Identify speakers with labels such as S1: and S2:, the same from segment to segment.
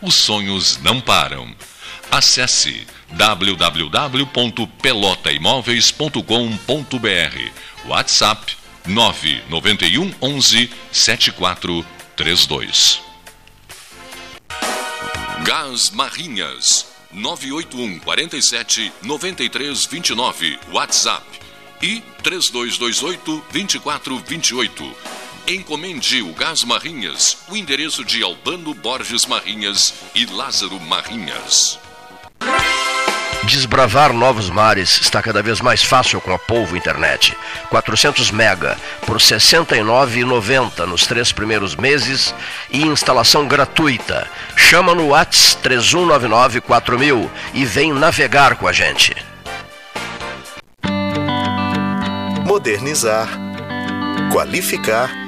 S1: os sonhos não param. Acesse www.pelotaimoveis.com.br WhatsApp 991 11 7432 Gás Marrinhas 981 47 93 29 WhatsApp e 3228 2428 Encomende o Gás Marrinhas, o endereço de Albano Borges Marrinhas e Lázaro Marrinhas.
S2: Desbravar novos mares está cada vez mais fácil com a Polvo Internet. 400 mega por R$ 69,90 nos três primeiros meses e instalação gratuita. Chama no Whats 3199 4000 e vem navegar com a gente.
S3: Modernizar, qualificar,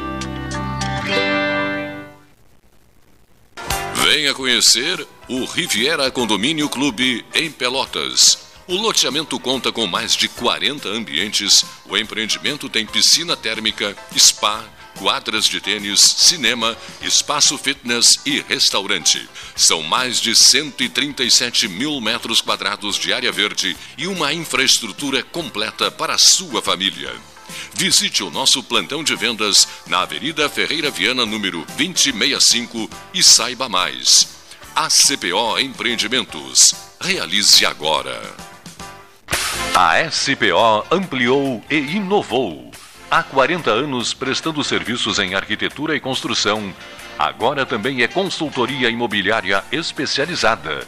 S1: Venha conhecer o Riviera Condomínio Clube em Pelotas o loteamento conta com mais de 40 ambientes. O empreendimento tem piscina térmica, spa, quadras de tênis, cinema, espaço fitness e restaurante. São mais de 137 mil metros quadrados de área verde e uma infraestrutura completa para a sua família. Visite o nosso plantão de vendas na Avenida Ferreira Viana, número 2065 e saiba mais. ACPO Empreendimentos. Realize agora. A SPO ampliou e inovou. Há 40 anos prestando serviços em arquitetura e construção. Agora também é consultoria imobiliária especializada.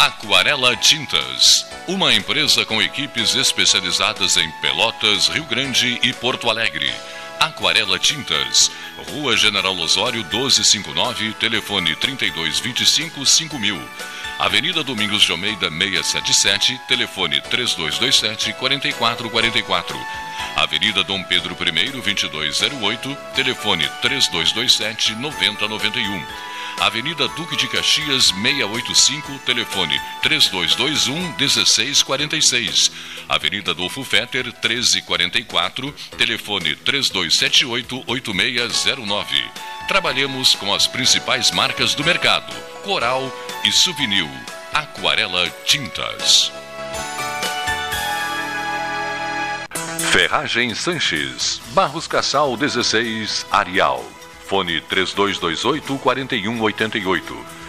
S1: Aquarela Tintas, uma empresa com equipes especializadas em Pelotas, Rio Grande e Porto Alegre. Aquarela Tintas, Rua General Osório 1259, telefone 3225 5000. Avenida Domingos de Almeida 677, telefone 3227 4444. Avenida Dom Pedro I, 2208, telefone 3227 9091. Avenida Duque de Caxias, 685, telefone 3221 1646. Avenida Adolfo Fetter, 1344, telefone 3278 8609. Trabalhamos com as principais marcas do mercado: Coral e Souvenir. Aquarela Tintas. Ferragem Sanches, Barros Cassal 16, Arial. Fone 3228 4188.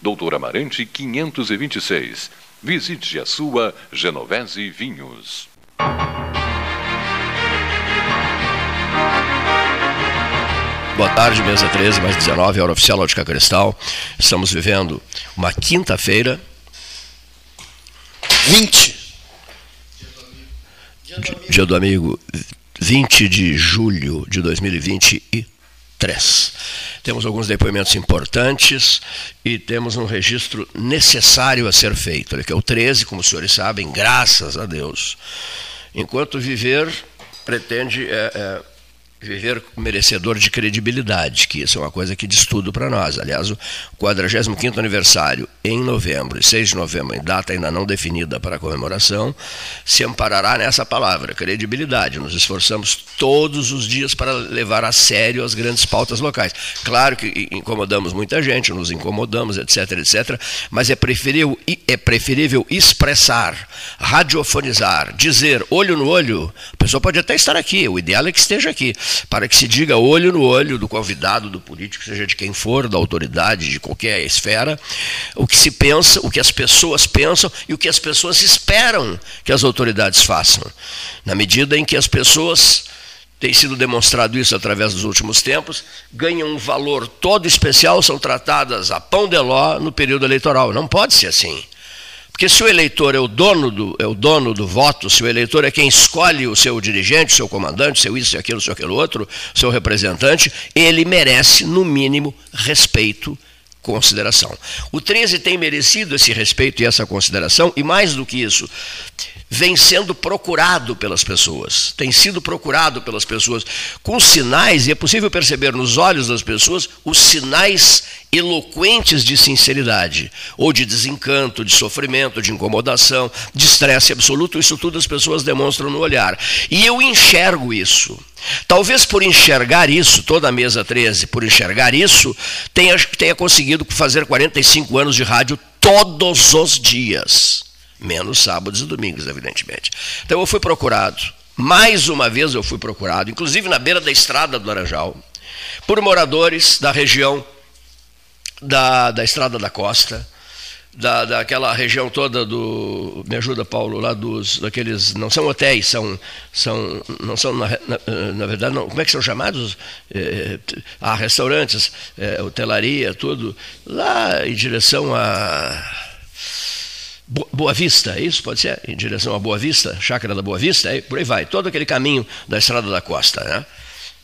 S1: Doutor Amarante 526. Visite a sua Genovese Vinhos.
S2: Boa tarde, mesa 13, mais 19, hora oficial Ótica Cristal. Estamos vivendo uma quinta-feira.
S4: 20.
S2: Dia do amigo, 20 de julho de 2020
S5: 3. Temos alguns depoimentos importantes e temos um registro necessário a ser feito, que é o 13, como os senhores sabem, graças a Deus. Enquanto viver, pretende é, é, viver merecedor de credibilidade, que isso é uma coisa que diz tudo para nós. Aliás, o 45º aniversário, em novembro, 6 de novembro, em data ainda não definida para a comemoração, se amparará nessa palavra, credibilidade. Nos esforçamos todos os dias para levar a sério as grandes pautas locais. Claro que incomodamos muita gente, nos incomodamos, etc, etc, mas é preferível, é preferível expressar, radiofonizar, dizer olho no olho. A pessoa pode até estar aqui, o ideal é que esteja aqui para que se diga olho no olho do convidado, do político, seja de quem for, da autoridade, de qualquer esfera, o que se pensa, o que as pessoas pensam e o que as pessoas esperam que as autoridades façam. Na medida em que as pessoas tem sido demonstrado isso através dos últimos tempos, ganham um valor todo especial, são tratadas a pão de ló no período eleitoral. Não pode ser assim. Porque se o eleitor é o dono do, é o dono do voto, se o eleitor é quem escolhe o seu dirigente, o seu comandante, seu isso, seu aquilo, seu outro, seu representante, ele merece, no mínimo, respeito, consideração. O 13 tem merecido esse respeito e essa consideração, e mais do que isso, vem sendo procurado pelas pessoas, tem sido procurado pelas pessoas com sinais, e é possível perceber nos olhos das pessoas os sinais eloquentes de sinceridade, ou de desencanto, de sofrimento, de incomodação, de estresse absoluto, isso tudo as pessoas demonstram no olhar. E eu enxergo isso. Talvez por enxergar isso, toda a mesa 13, por enxergar isso, tenha, tenha conseguido fazer 45 anos de rádio todos os dias menos sábados e domingos, evidentemente. Então eu fui procurado, mais uma vez eu fui procurado, inclusive na beira da estrada do Laranjal, por moradores da região da, da Estrada da Costa, da, daquela região toda do. Me ajuda, Paulo, lá dos. daqueles. Não são hotéis, são. são não são, na, na, na verdade, não, como é que são chamados? É, ah, restaurantes, é, hotelaria, tudo. Lá em direção a Boa Vista, é isso? Pode ser? Em direção a Boa Vista, Chácara da Boa Vista, é, por aí vai. Todo aquele caminho da Estrada da Costa, né?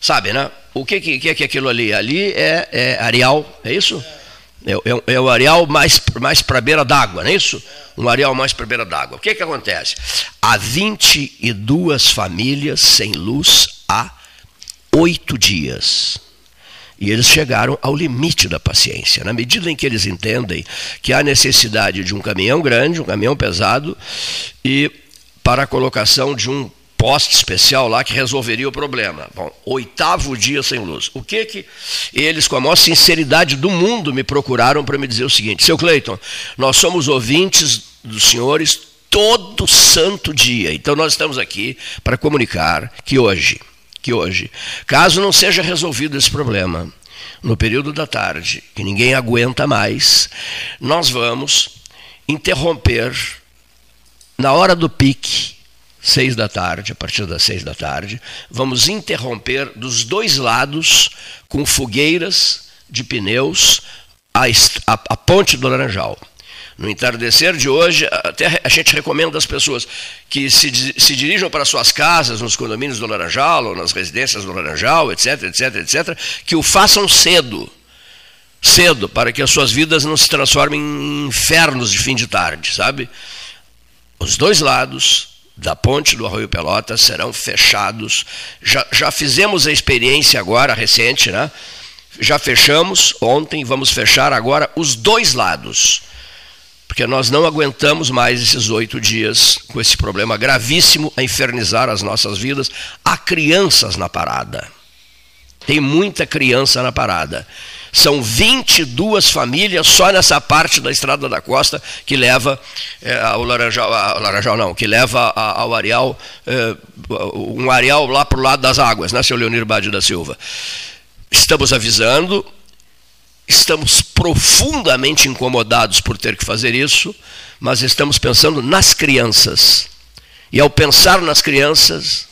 S5: Sabe, né? O que, que, que é que aquilo ali? Ali é, é areal, é isso? É, é, é o areal mais, mais para beira d'água, não é isso? Um areal mais para beira d'água. O que, que acontece? Há 22 famílias sem luz há oito dias. E eles chegaram ao limite da paciência. Na medida em que eles entendem que há necessidade de um caminhão grande, um caminhão pesado, e para a colocação de um poste especial lá que resolveria o problema. Bom, oitavo dia sem luz. O que que eles, com a maior sinceridade do mundo, me procuraram para me dizer o seguinte: seu Cleiton, nós somos ouvintes dos senhores todo santo dia. Então nós estamos aqui para comunicar que hoje que hoje, caso não seja resolvido esse problema no período da tarde, que ninguém aguenta mais, nós vamos interromper na hora do pique, seis da tarde, a partir das seis da tarde, vamos interromper dos dois lados com fogueiras de pneus a, a, a ponte do Laranjal. No entardecer de hoje, até a gente recomenda às pessoas que se, se dirijam para suas casas, nos condomínios do Laranjal, ou nas residências do Laranjal, etc, etc, etc, que o façam cedo. Cedo, para que as suas vidas não se transformem em infernos de fim de tarde, sabe? Os dois lados da ponte do Arroio Pelotas serão fechados. Já, já fizemos a experiência agora, recente, né? Já fechamos ontem, vamos fechar agora os dois lados porque nós não aguentamos mais esses oito dias com esse problema gravíssimo a infernizar as nossas vidas. Há crianças na parada. Tem muita criança na parada. São 22 famílias só nessa parte da Estrada da Costa que leva é, ao Laranjal, ao Laranjal não, que leva ao areal, é, um areal lá para o lado das águas, né, seu Leonir Bade da Silva. Estamos avisando, Estamos profundamente incomodados por ter que fazer isso, mas estamos pensando nas crianças. E ao pensar nas crianças,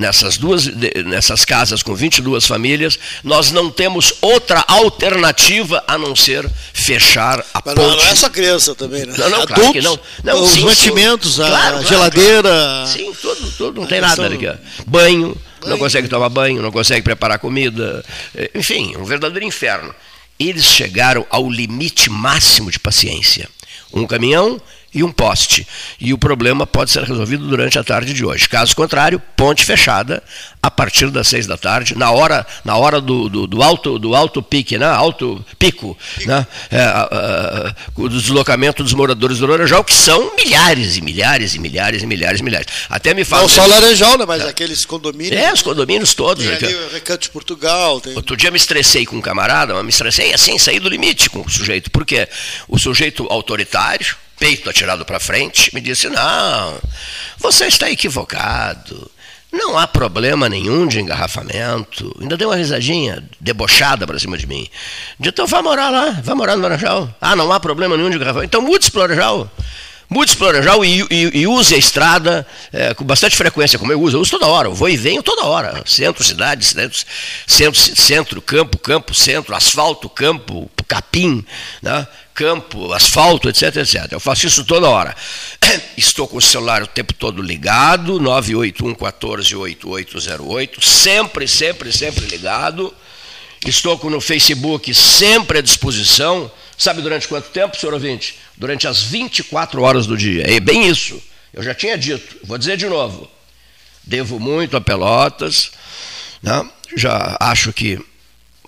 S5: nessas duas nessas casas com 22 famílias, nós não temos outra alternativa a não ser fechar a Mas ponte. Não,
S4: não é só criança também, né?
S5: Não, não, Adultos, claro que não. não
S4: os sim, mantimentos, sim, a claro, geladeira. Claro.
S5: Sim, tudo, tudo, não tem nada ali. Banho, não consegue tomar banho, não consegue preparar comida, eh, enfim, um verdadeiro inferno. Eles chegaram ao limite máximo de paciência. Um caminhão e um poste. E o problema pode ser resolvido durante a tarde de hoje. Caso contrário, ponte fechada a partir das seis da tarde, na hora, na hora do, do, do alto, do alto pique, né? alto pico, né? É, a, a, o deslocamento dos moradores do Laranjal, que são milhares e milhares e milhares e milhares e milhares. Até me fala.
S4: Não só Laranjal, né? mas é. aqueles condomínios.
S5: É, os condomínios todos.
S4: Tem ali o Recanto de Portugal. Tem...
S5: Outro dia me estressei com um camarada, mas me estressei assim, saí do limite com o sujeito. Por quê? O sujeito autoritário, peito atirado para frente, me disse: Não, você está equivocado. Não há problema nenhum de engarrafamento. Ainda deu uma risadinha debochada para cima de mim. Então vá morar lá, vá morar no Laranjal. Ah, não há problema nenhum de engarrafamento. Então mude-se para o Laranjal. Mude-se para o Laranjal e, e, e, use a estrada é, com bastante frequência, como eu uso. Eu uso toda hora, eu vou e venho toda hora. Centro, cidade, centro, centro, centro campo, campo, centro, asfalto, campo, capim, né? Campo, asfalto, etc, etc. Eu faço isso toda hora. Estou com o celular o tempo todo ligado, 981 14 8808, sempre, sempre, sempre ligado. Estou com no Facebook sempre à disposição. Sabe durante quanto tempo, senhor ouvinte? Durante as 24 horas do dia. É bem isso. Eu já tinha dito, vou dizer de novo. Devo muito a Pelotas. Né? Já acho que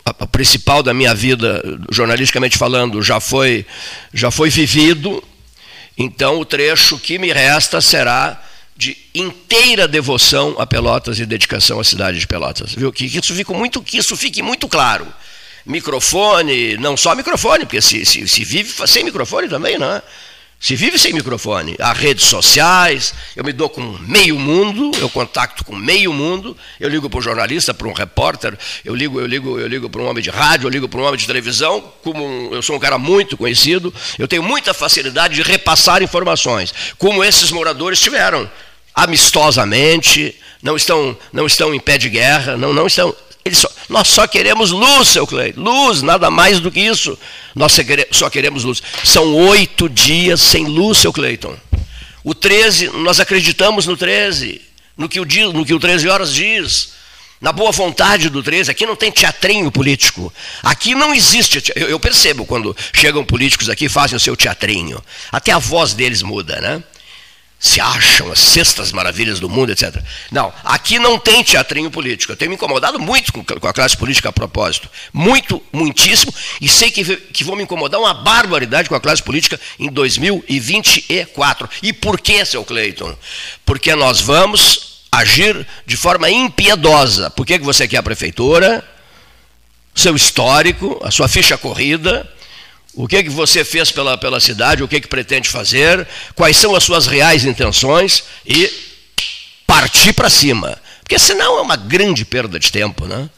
S5: a principal da minha vida, jornalisticamente falando, já foi, já foi vivido, então o trecho que me resta será de inteira devoção a Pelotas e dedicação à cidade de Pelotas. Viu? Que, isso, fique muito, que isso fique muito claro. Microfone, não só microfone, porque se, se, se vive sem microfone também, não é? Se vive sem microfone, há redes sociais, eu me dou com meio mundo, eu contacto com meio mundo, eu ligo para um jornalista, para um repórter, eu ligo, eu ligo, eu ligo para um homem de rádio, eu ligo para um homem de televisão, como um, eu sou um cara muito conhecido, eu tenho muita facilidade de repassar informações, como esses moradores tiveram, amistosamente, não estão, não estão em pé de guerra, não, não estão, só, nós só queremos luz, seu Cleide. Luz, nada mais do que isso. Nós só queremos luz. São oito dias sem luz, seu Cleiton. O 13, nós acreditamos no 13, no que o, no que o 13 horas diz. Na boa vontade do 13, aqui não tem teatrinho político. Aqui não existe. Eu percebo quando chegam políticos aqui e fazem o seu teatrinho. Até a voz deles muda, né? Se acham as sextas maravilhas do mundo, etc. Não, aqui não tem teatrinho político. Eu tenho me incomodado muito com a classe política a propósito. Muito, muitíssimo. E sei que, que vou me incomodar uma barbaridade com a classe política em 2024. E por que, seu Cleiton? Porque nós vamos agir de forma impiedosa. Por que, que você quer a prefeitura? Seu histórico, a sua ficha corrida o que, que você fez pela, pela cidade, o que, que pretende fazer, quais são as suas reais intenções e partir para cima. Porque senão é uma grande perda de tempo. Né?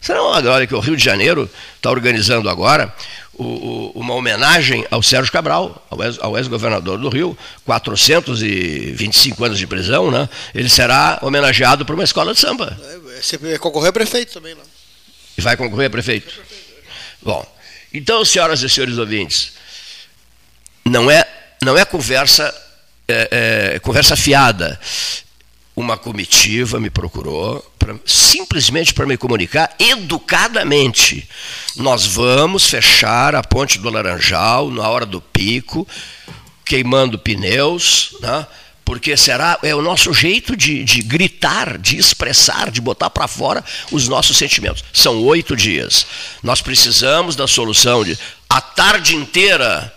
S5: Senão, agora que o Rio de Janeiro está organizando agora o, o, uma homenagem ao Sérgio Cabral, ao ex-governador do Rio, 425 anos de prisão, né? ele será homenageado por uma escola de samba.
S4: É, você vai concorrer a prefeito também, não?
S5: E vai concorrer a prefeito? Bom, então, senhoras e senhores ouvintes, não é, não é conversa, é, é, conversa fiada. Uma comitiva me procurou pra, simplesmente para me comunicar educadamente. Nós vamos fechar a ponte do Laranjal na hora do pico, queimando pneus, né? Porque será é o nosso jeito de, de gritar, de expressar, de botar para fora os nossos sentimentos. São oito dias. Nós precisamos da solução de a tarde inteira.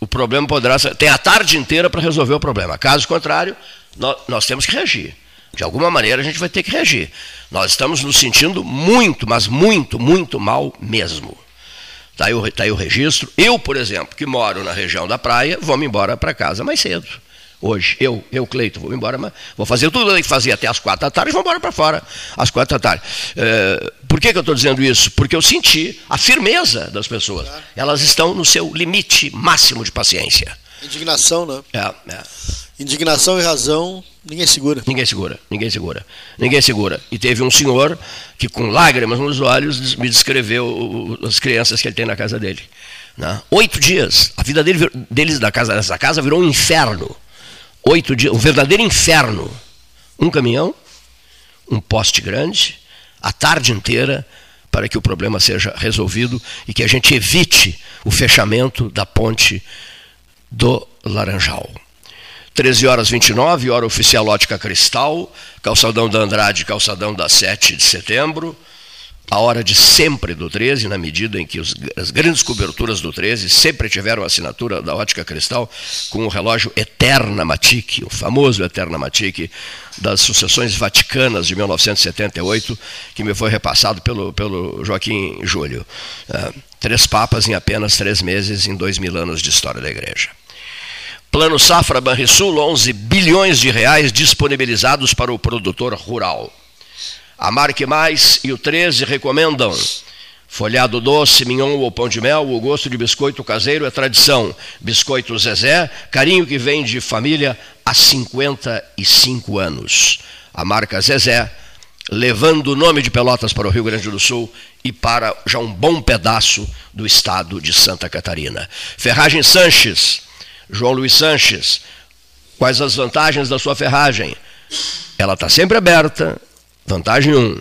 S5: O problema poderá ser. Tem a tarde inteira para resolver o problema. Caso contrário, nós, nós temos que reagir. De alguma maneira a gente vai ter que reagir. Nós estamos nos sentindo muito, mas muito, muito mal mesmo. Está aí, tá aí o registro. Eu, por exemplo, que moro na região da praia, vou me embora para casa mais cedo hoje. Eu, eu, Cleito, vou embora, mas vou fazer tudo que fazia até as quatro da tarde e vou embora para fora, às quatro da tarde. É, por que, que eu estou dizendo isso? Porque eu senti a firmeza das pessoas. Elas estão no seu limite máximo de paciência.
S4: Indignação, né?
S5: É, é.
S4: Indignação e razão, ninguém segura.
S5: Ninguém segura, ninguém segura. Ninguém segura. E teve um senhor que, com lágrimas nos olhos, me descreveu as crianças que ele tem na casa dele. Né? Oito dias. A vida dele, deles da casa, dessa casa virou um inferno oito dias, um verdadeiro inferno. Um caminhão, um poste grande, a tarde inteira, para que o problema seja resolvido e que a gente evite o fechamento da ponte do Laranjal. 13 horas 29, hora oficial ótica cristal, calçadão da Andrade, calçadão da 7 de setembro a hora de sempre do 13, na medida em que os, as grandes coberturas do 13 sempre tiveram assinatura da ótica cristal com o relógio Eterna Matic, o famoso Eterna Matic das sucessões vaticanas de 1978, que me foi repassado pelo, pelo Joaquim Júlio. Uh, três papas em apenas três meses, em dois mil anos de história da igreja. Plano Safra Banrisul, 11 bilhões de reais disponibilizados para o produtor rural. A Marque Mais e o 13 recomendam. Folhado doce, mignon ou pão de mel, o gosto de biscoito caseiro é tradição. Biscoito Zezé, carinho que vem de família há 55 anos. A marca Zezé, levando o nome de Pelotas para o Rio Grande do Sul e para já um bom pedaço do estado de Santa Catarina. Ferragem Sanches, João Luiz Sanches, quais as vantagens da sua ferragem? Ela está sempre aberta, Vantagem 1. Um.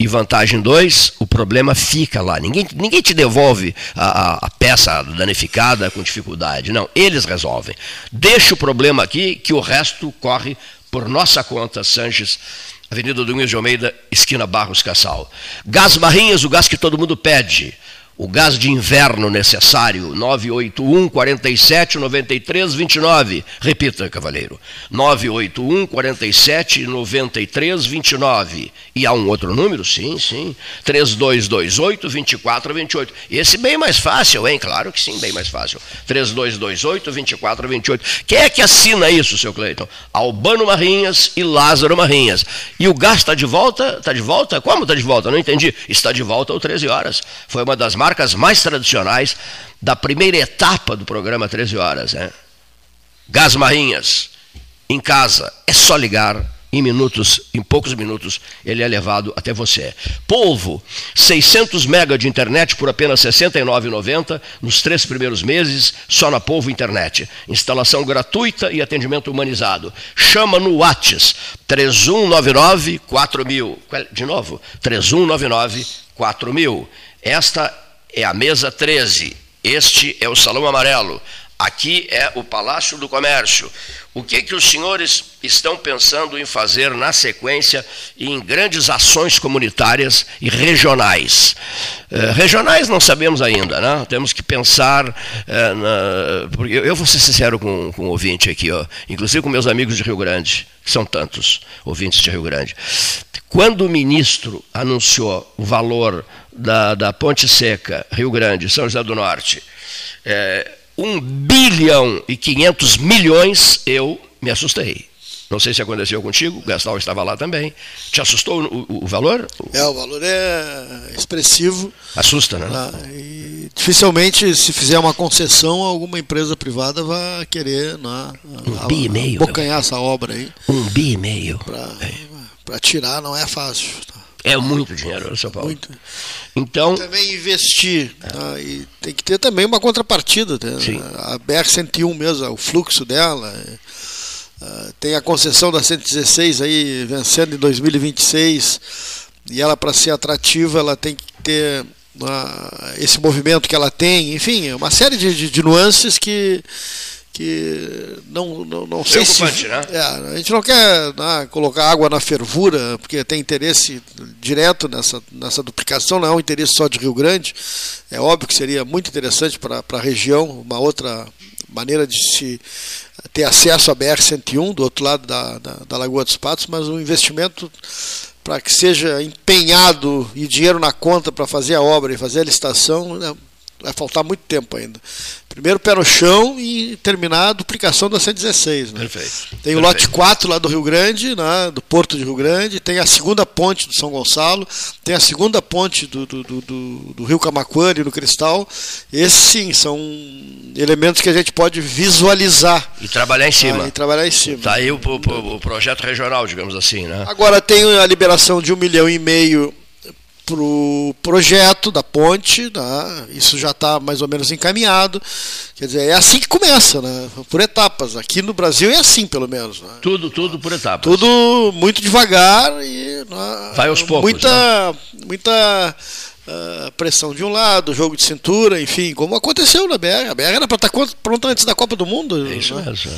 S5: E vantagem 2, o problema fica lá. Ninguém, ninguém te devolve a, a, peça danificada com dificuldade. Não, eles resolvem. Deixa o problema aqui, que o resto corre por nossa conta, Sanches, Avenida Domingos de Almeida, esquina Barros Cassal. Gás Barrinhas, o gás que todo mundo pede. O gás de inverno necessário, 981 47 93 29. Repita, cavaleiro. 981 47 93 29. E há um outro número? Sim, sim. 3228 2428. Esse bem mais fácil, hein? Claro que sim, bem mais fácil. 3228 2428. Quem é que assina isso, seu Cleiton? Albano Marrinhas e Lázaro Marrinhas. E o gás está de volta? Está de volta? Como está de volta? Não entendi. Está de volta às 13 horas. Foi uma das marcas mais tradicionais da primeira etapa do programa 13 Horas. Né? Gás Marinhas, em casa, é só ligar em minutos, em poucos minutos, ele é levado até você. Polvo, 600 mega de internet por apenas R$ 69,90 nos três primeiros meses, só na Polvo Internet. Instalação gratuita e atendimento humanizado. Chama no Whats 3199 4000. De novo, 3199 4000. Esta é a mesa 13. Este é o Salão Amarelo. Aqui é o Palácio do Comércio. O que, que os senhores estão pensando em fazer na sequência em grandes ações comunitárias e regionais? Eh, regionais não sabemos ainda, né? temos que pensar. Eh, na, eu, eu vou ser sincero com, com o ouvinte aqui, ó, inclusive com meus amigos de Rio Grande, que são tantos ouvintes de Rio Grande. Quando o ministro anunciou o valor da, da Ponte Seca, Rio Grande, São José do Norte, é, 1 bilhão e 500 milhões, eu me assustei. Não sei se aconteceu contigo, o Gastal estava lá também. Te assustou o, o, o, valor?
S4: É, o valor é expressivo.
S5: Assusta, né?
S4: Ah, dificilmente, se fizer uma concessão, alguma empresa privada vai querer né,
S5: um bi e meio,
S4: bocanhar essa obra aí.
S5: Um bi e meio.
S4: Para é. tirar não é fácil. Tá?
S5: É muito dinheiro, São Paulo.
S4: Muito.
S5: Então.
S4: Também investir. Tá? E tem que ter também uma contrapartida. Tá?
S5: Sim.
S4: A BR-101 mesmo, o fluxo dela. Uh, tem a concessão da 116 aí vencendo em 2026 e ela para ser atrativa ela tem que ter uh, esse movimento que ela tem, enfim, uma série de, de, de nuances que que não, não, não sei se.
S5: Né?
S4: É, a gente não quer né, colocar água na fervura, porque tem interesse direto nessa, nessa duplicação, não é um interesse só de Rio Grande. É óbvio que seria muito interessante para a região, uma outra maneira de se ter acesso à BR-101 do outro lado da, da, da Lagoa dos Patos, mas um investimento para que seja empenhado e dinheiro na conta para fazer a obra e fazer a licitação, né, vai faltar muito tempo ainda. Primeiro pé no chão e terminar a duplicação da 116. Né?
S5: Perfeito.
S4: Tem o lote 4 lá do Rio Grande, né, do Porto de Rio Grande, tem a segunda ponte do São Gonçalo, tem a segunda ponte do, do, do, do, do Rio Camacuane, no Cristal. Esses sim são elementos que a gente pode visualizar.
S5: E trabalhar em cima.
S4: Ah, e trabalhar em cima.
S5: Está aí o, o, o projeto regional, digamos assim. Né?
S4: Agora tem a liberação de um milhão e meio pro projeto da ponte, né? isso já está mais ou menos encaminhado. Quer dizer, é assim que começa, né? por etapas. Aqui no Brasil é assim, pelo menos. Né?
S5: Tudo, tudo por etapas.
S4: Tudo muito devagar e né?
S5: vai aos poucos.
S4: Muita, né? muita uh, pressão de um lado, jogo de cintura, enfim, como aconteceu na BR. A BR era para estar tá pronta antes da Copa do Mundo.
S5: É isso
S4: né?
S5: mesmo.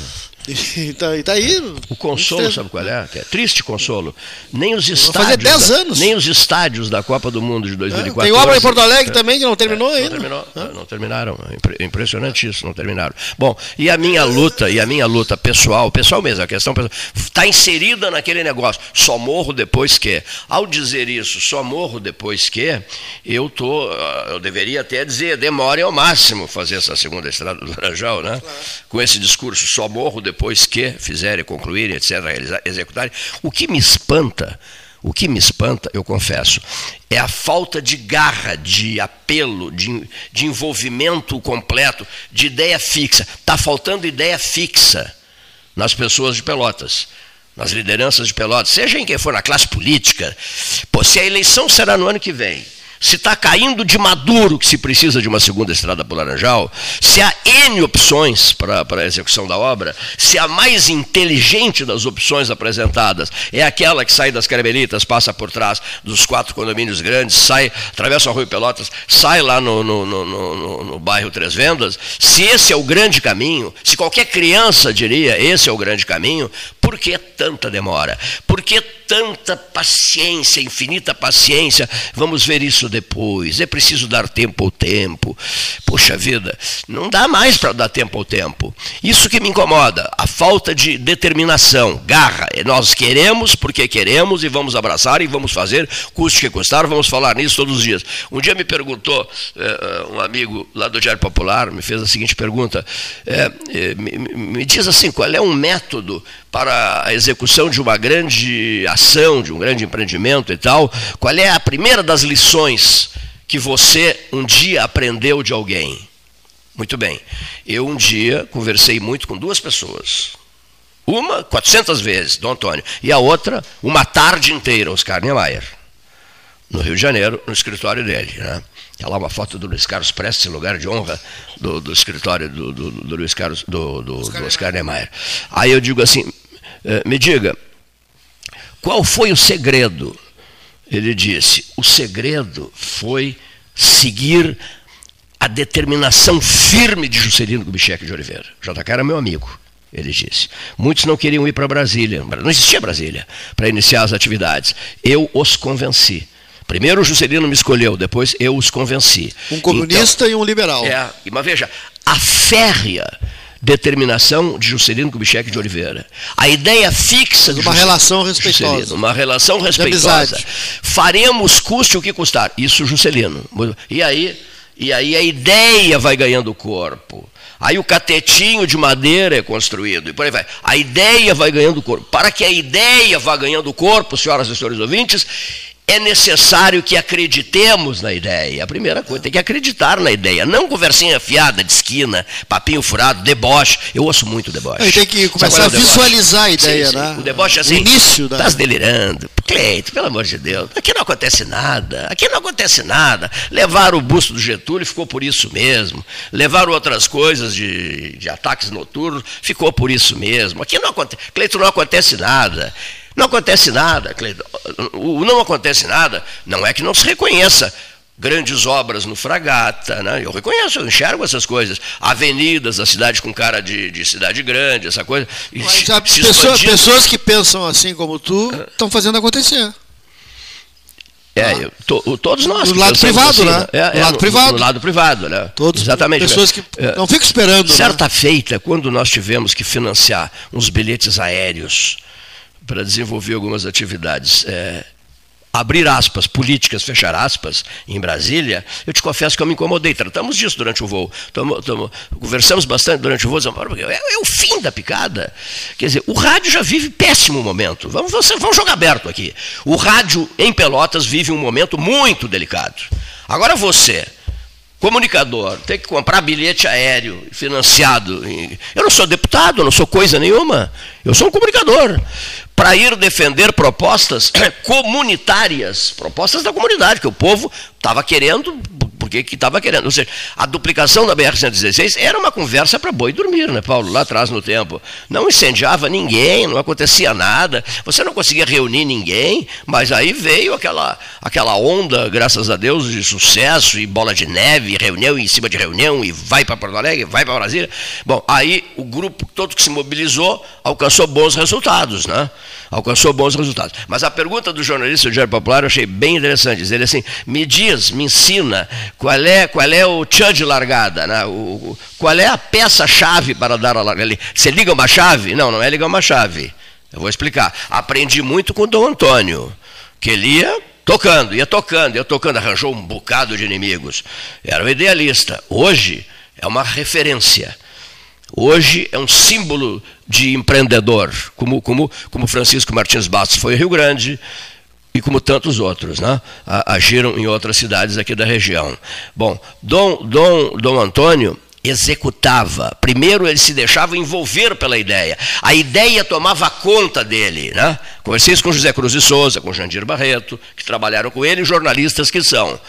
S4: E tá, e tá aí.
S5: O consolo, sabe qual é? é triste consolo. Nem os estádios.
S4: fazer 10 da, anos.
S5: Nem os estádios da Copa do Mundo de 2004.
S4: É, tem obra em Porto Alegre é, também que não terminou
S5: é,
S4: ainda.
S5: Não, terminou, é. não terminaram. É impressionante isso, não terminaram. Bom, e a minha luta, e a minha luta pessoal, pessoal mesmo, a questão está inserida naquele negócio. Só morro depois que. Ao dizer isso, só morro depois que, eu tô, eu deveria até dizer, demore ao máximo fazer essa segunda estrada do Laranjal, né? Com esse discurso, só morro depois que fizerem, concluírem, etc., executarem. O que me espanta, o que me espanta, eu confesso, é a falta de garra, de apelo, de, de envolvimento completo, de ideia fixa. Está faltando ideia fixa nas pessoas de Pelotas nas lideranças de Pelotas, seja em quem for, na classe política. Pô, se a eleição será no ano que vem, se está caindo de maduro que se precisa de uma segunda estrada para o Laranjal, se há N opções para, a execução da obra, se a mais inteligente das opções apresentadas é aquela que sai das Carmelitas, passa por trás dos quatro condomínios grandes, sai, atravessa o Rui Pelotas, sai lá no, no, no, no, no bairro Três Vendas, se esse é o grande caminho, se qualquer criança diria esse é o grande caminho, por que tanta demora? Por que tanta paciência, infinita paciência? Vamos ver isso depois. É preciso dar tempo ao tempo. Poxa vida, não dá mais para dar tempo ao tempo. Isso que me incomoda, a falta de determinação, garra. É, nós queremos porque queremos e vamos abraçar e vamos fazer, custe que custar, vamos falar nisso todos os dias. Um dia me perguntou, eh, um amigo lá do Diário Popular, me fez a seguinte pergunta: eh, eh, me, me diz assim, qual é um método para a execução de uma grande ação, de um grande empreendimento e tal, qual é a primeira das lições que você um dia aprendeu de alguém? Muito bem. Eu um dia conversei muito com duas pessoas. Uma, 400 vezes, Dom Antônio. E a outra, uma tarde inteira, Oscar Niemeyer. No Rio de Janeiro, no escritório dele. Né? Está lá uma foto do Luiz Carlos Prestes, lugar de honra do, do escritório do, do, do, Luiz Carlos, do, do, Oscar, do Oscar Niemeyer. Aí eu digo assim, me diga, qual foi o segredo? Ele disse: o segredo foi seguir a determinação firme de Juscelino Kubitschek de Oliveira. JK era meu amigo, ele disse. Muitos não queriam ir para Brasília, não existia Brasília, para iniciar as atividades. Eu os convenci. Primeiro o Juscelino me escolheu, depois eu os convenci.
S4: Um comunista então, e um liberal.
S5: É, mas veja, a férrea determinação de Juscelino Kubitschek de Oliveira. A ideia fixa
S4: de uma relação respeitosa. Juscelino,
S5: uma relação respeitosa. Faremos custe o que custar. Isso Juscelino. E aí, e aí a ideia vai ganhando corpo. Aí o catetinho de madeira é construído e por aí vai. A ideia vai ganhando corpo. Para que a ideia vá ganhando corpo, senhoras e senhores ouvintes, é necessário que acreditemos na ideia. A primeira coisa, tem que acreditar na ideia. Não conversinha fiada de esquina, papinho furado, deboche. Eu ouço muito deboche.
S4: tem que começar é a visualizar a ideia, sim, sim. né?
S5: O deboche é assim. O início da. Estás delirando. Cleito, pelo amor de Deus. Aqui não acontece nada. Aqui não acontece nada. Levaram o busto do Getúlio, ficou por isso mesmo. Levaram outras coisas de, de ataques noturnos, ficou por isso mesmo. Aqui não acontece. Cleito, não acontece nada. Não acontece nada, Cleiton. O não acontece nada não é que não se reconheça grandes obras no Fragata, né? eu reconheço, eu enxergo essas coisas, avenidas, a cidade com cara de, de cidade grande, essa coisa.
S4: Mas se, pessoa, pessoas que pensam assim como tu estão fazendo acontecer.
S5: É, ah. eu, to, todos nós.
S4: No lado privado, assim, né?
S5: É, no é, lado no, privado. No lado privado, né?
S4: Todos. Exatamente. Pessoas que é, não ficam esperando. Né?
S5: Certa né? feita, quando nós tivemos que financiar uns bilhetes aéreos para desenvolver algumas atividades. É, abrir aspas, políticas, fechar aspas, em Brasília, eu te confesso que eu me incomodei. Tratamos disso durante o voo. Conversamos bastante durante o voo. É, é, o fim da picada. Quer dizer, o rádio já vive péssimo momento. Vamos, vamos jogar aberto aqui. O rádio em Pelotas vive um momento muito delicado. Agora você comunicador, tem que comprar bilhete aéreo financiado. Eu não sou deputado, eu não sou coisa nenhuma. Eu sou um comunicador. Para ir defender propostas comunitárias, propostas da comunidade, que o povo estava querendo, que estava querendo. Ou seja, a duplicação da BR-116 era uma conversa para boi dormir, né, Paulo, lá atrás no tempo. Não incendiava ninguém, não acontecia nada, você não conseguia reunir ninguém, mas aí veio aquela, aquela onda, graças a Deus, de sucesso e bola de neve, reunião em cima de reunião, e vai para Porto Alegre, vai para Brasília. Bom, aí o grupo todo que se mobilizou alcançou bons resultados, né? Alcançou bons resultados. Mas a pergunta do jornalista do Diário Popular eu achei bem interessante. Diz ele assim: me diz, me ensina qual é, qual é o tchan de largada, né? o, qual é a peça-chave para dar a largada. Você liga uma chave? Não, não é ligar uma chave. Eu vou explicar. Aprendi muito com o Dom Antônio, que ele ia tocando, ia tocando, ia tocando, arranjou um bocado de inimigos. Era um idealista. Hoje é uma referência hoje é um símbolo de empreendedor, como, como, como Francisco Martins Bastos foi em Rio Grande e como tantos outros, né? agiram em outras cidades aqui da região. Bom, Dom, Dom, Dom Antônio executava. Primeiro ele se deixava envolver pela ideia. A ideia tomava conta dele. Né? Conversei isso com José Cruz de Souza, com Jandir Barreto, que trabalharam com ele, jornalistas que são.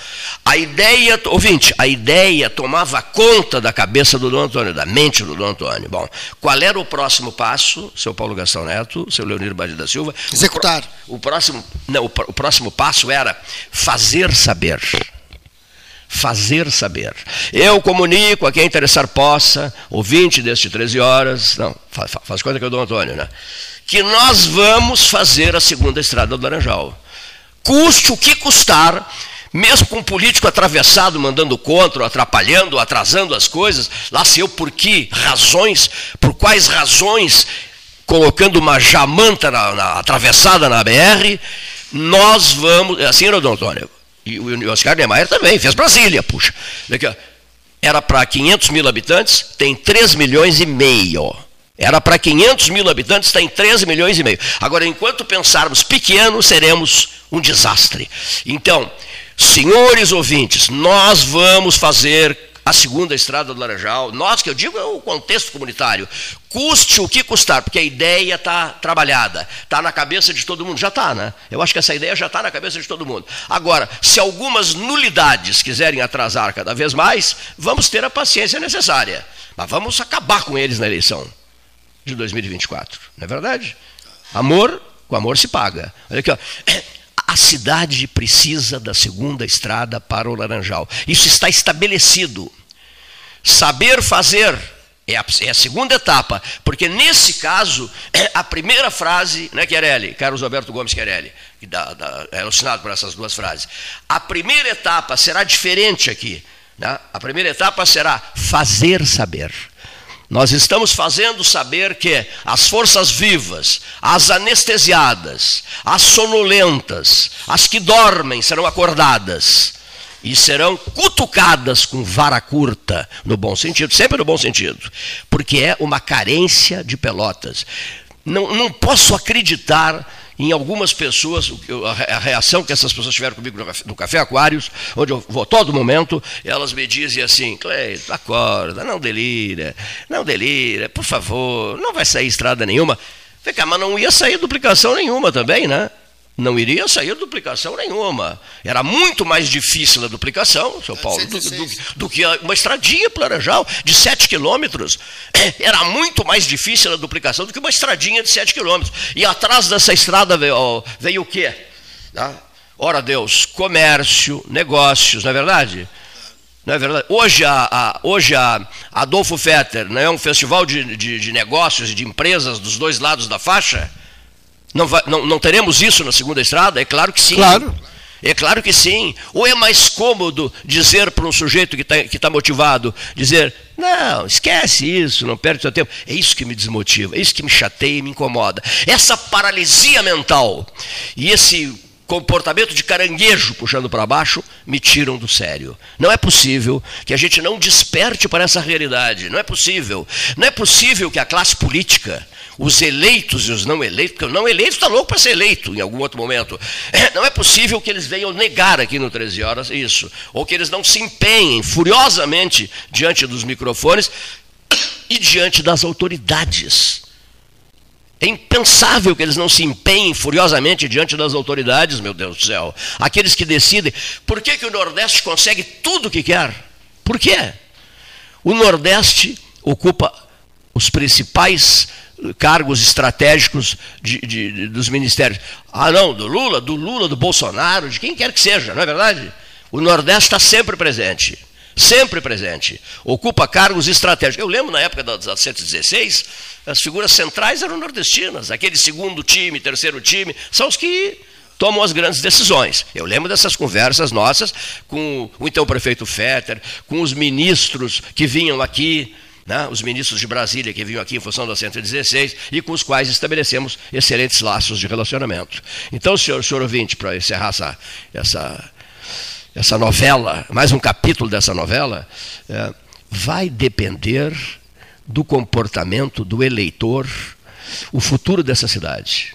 S5: A ideia, ouvinte, a ideia tomava conta da cabeça do Dom Antônio, da mente do Dom Antônio. Bom, qual era o próximo passo, seu Paulo Gastão Neto, seu Leonir Badi da Silva?
S4: Executar.
S5: O, próximo, não, o próximo passo era fazer saber fazer saber. Eu comunico a quem interessar possa, ouvinte deste 13 horas, não, faz, faz coisa que eu dou Antônio, né? Que nós vamos fazer a segunda estrada do Laranjal. Custe o que custar, mesmo com um político atravessado, mandando contra, atrapalhando, atrasando as coisas, lá sei eu por que razões, por quais razões, colocando uma jamanta na, na, atravessada na BR, nós vamos. É assim, Dom Antônio? E o Oscar Niemeyer também, fez Brasília, puxa. Era para 500 mil habitantes, tem 3 milhões e meio. Era para 500 mil habitantes, tem 13 milhões e meio. Agora, enquanto pensarmos pequeno, seremos um desastre. Então, senhores ouvintes, nós vamos fazer a segunda estrada do Laranjal, nós que eu digo é o contexto comunitário, custe o que custar, porque a ideia está trabalhada, está na cabeça de todo mundo, já está, né? Eu acho que essa ideia já está na cabeça de todo mundo. Agora, se algumas nulidades quiserem atrasar cada vez mais, vamos ter a paciência necessária, mas vamos acabar com eles na eleição de 2024, não é verdade? Amor, com amor se paga. Olha aqui, ó. A cidade precisa da segunda estrada para o Laranjal. Isso está estabelecido. Saber fazer é a, é a, segunda etapa, porque nesse caso, é a primeira frase, né, Querelli, Carlos Alberto Gomes Querelli, que dá, dá, é alucinado por essas duas frases. A primeira etapa será diferente aqui. Né? A primeira etapa será fazer saber. Nós estamos fazendo saber que as forças vivas, as anestesiadas, as sonolentas, as que dormem serão acordadas e serão cutucadas com vara curta, no bom sentido, sempre no bom sentido, porque é uma carência de pelotas. Não, não posso acreditar em algumas pessoas, a reação que essas pessoas tiveram comigo no Café Aquários, onde eu vou todo momento, elas me dizem assim, Cleito, acorda, não delira, não delira, por favor, não vai sair estrada nenhuma. Vem cá, mas não ia sair duplicação nenhuma também, né? Não iria sair duplicação nenhuma. Era muito mais difícil a duplicação, São Paulo, do, do, do, que uma estradinha para Laranjal de 7 quilômetros. Era muito mais difícil a duplicação do que uma estradinha de 7 quilômetros. E atrás dessa estrada veio, veio o quê? Tá? Ora Deus, comércio, negócios, não é verdade? Não é verdade? Hoje a, a, hoje a Adolfo Fetter não é um festival de, de, de negócios e de empresas dos dois lados da faixa? Não, vai, não, não teremos isso na segunda estrada? É claro que sim.
S4: Claro.
S5: É claro que sim. Ou é mais cômodo dizer para um sujeito que está tá motivado, dizer, não, esquece isso, não perde seu tempo. É isso que me desmotiva, é isso que me chateia e me incomoda. Essa paralisia mental e esse comportamento de caranguejo puxando para baixo me tiram do sério. Não é possível que a gente não desperte para essa realidade. Não é possível. Não é possível que a classe política, os eleitos e os não eleitos, porque o não eleito está louco para ser eleito em algum outro momento. Não é possível que eles venham negar aqui no 13 Horas isso. Ou que eles não se empenhem furiosamente diante dos microfones e diante das autoridades É impensável que eles não se empenhem furiosamente diante das autoridades, meu Deus do céu. Aqueles que decidem. Por que, que o Nordeste consegue tudo o que quer? Por quê? O Nordeste ocupa os principais cargos estratégicos de, de, de, dos ministérios. Ah, não, do Lula, do Lula, do Bolsonaro, de quem quer que seja, não é verdade? O Nordeste está sempre presente. Sempre presente. Ocupa cargos estratégicos. Eu lembro na época da 116, as figuras centrais eram nordestinas. Aquele segundo time, terceiro time, são os que tomam as grandes decisões. Eu lembro dessas conversas nossas com o então prefeito Fetter, com os ministros que vinham aqui, né, os ministros de Brasília que vinham aqui em função da 116 e com os quais estabelecemos excelentes laços de relacionamento. Então, senhor, senhor ouvinte, para encerrar essa, essa, essa novela, mais um capítulo dessa novela, é, vai depender do comportamento do eleitor o futuro dessa cidade.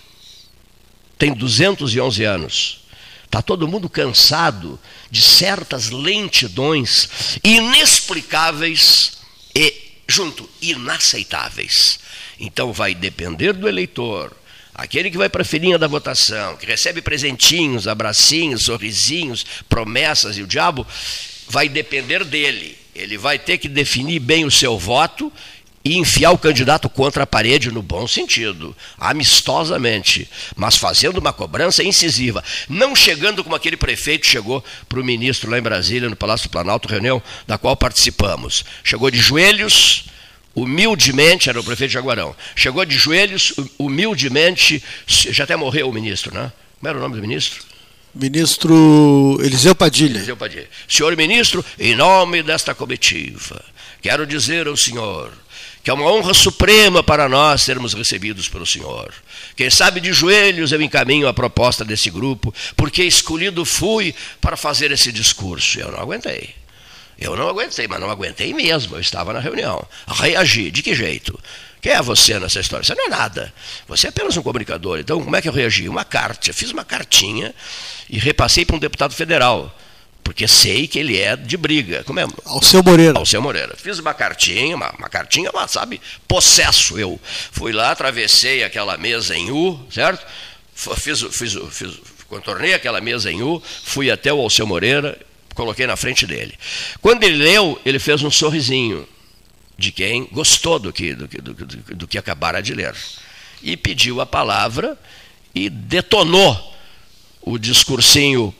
S5: Tem 211 anos. Está todo mundo cansado de certas lentidões inexplicáveis junto, inaceitáveis. Então vai depender do eleitor Aquele que vai para a filhinha da votação, que recebe presentinhos, abracinhos, sorrisinhos, promessas e o diabo, vai depender dele. Ele vai ter que definir bem o seu voto e enfiar o candidato contra a parede no bom sentido, amistosamente, mas fazendo uma cobrança incisiva, não chegando como aquele prefeito chegou para o ministro lá em Brasília, no Palácio do Planalto, reunião da qual participamos. Chegou de joelhos, humildemente, era o prefeito de Jaguarão, chegou de joelhos, humildemente, já até morreu o ministro, né? Como era o nome do ministro?
S4: Ministro Eliseu Padilha.
S5: Eliseu Padilha. Senhor ministro, em nome desta comitiva, quero dizer ao senhor que é uma honra suprema para nós sermos recebidos pelo senhor. Quem sabe de joelhos eu encaminho a proposta desse grupo, porque escolhido fui para fazer esse discurso. Eu não aguentei. Eu não aguentei, mas não aguentei mesmo. Eu estava na reunião. Reagi. De que jeito? Quem é você nessa história? Você não é nada. Você é apenas um comunicador. Então, como é que eu reagi? Uma carta. Eu fiz uma cartinha e repassei para um deputado federal. Porque sei que ele é de briga. Como é?
S4: Alceu Moreira.
S5: Alceu Moreira. Fiz uma cartinha, uma, uma cartinha, uma, sabe, possesso eu. Fui lá, atravessei aquela mesa em U, certo? Fiz, fiz, fiz, contornei aquela mesa em U, fui até o Alceu Moreira, coloquei na frente dele. Quando ele leu, ele fez um sorrisinho de quem gostou do que, do, do, do, do que acabara de ler. E pediu a palavra e detonou o discursinho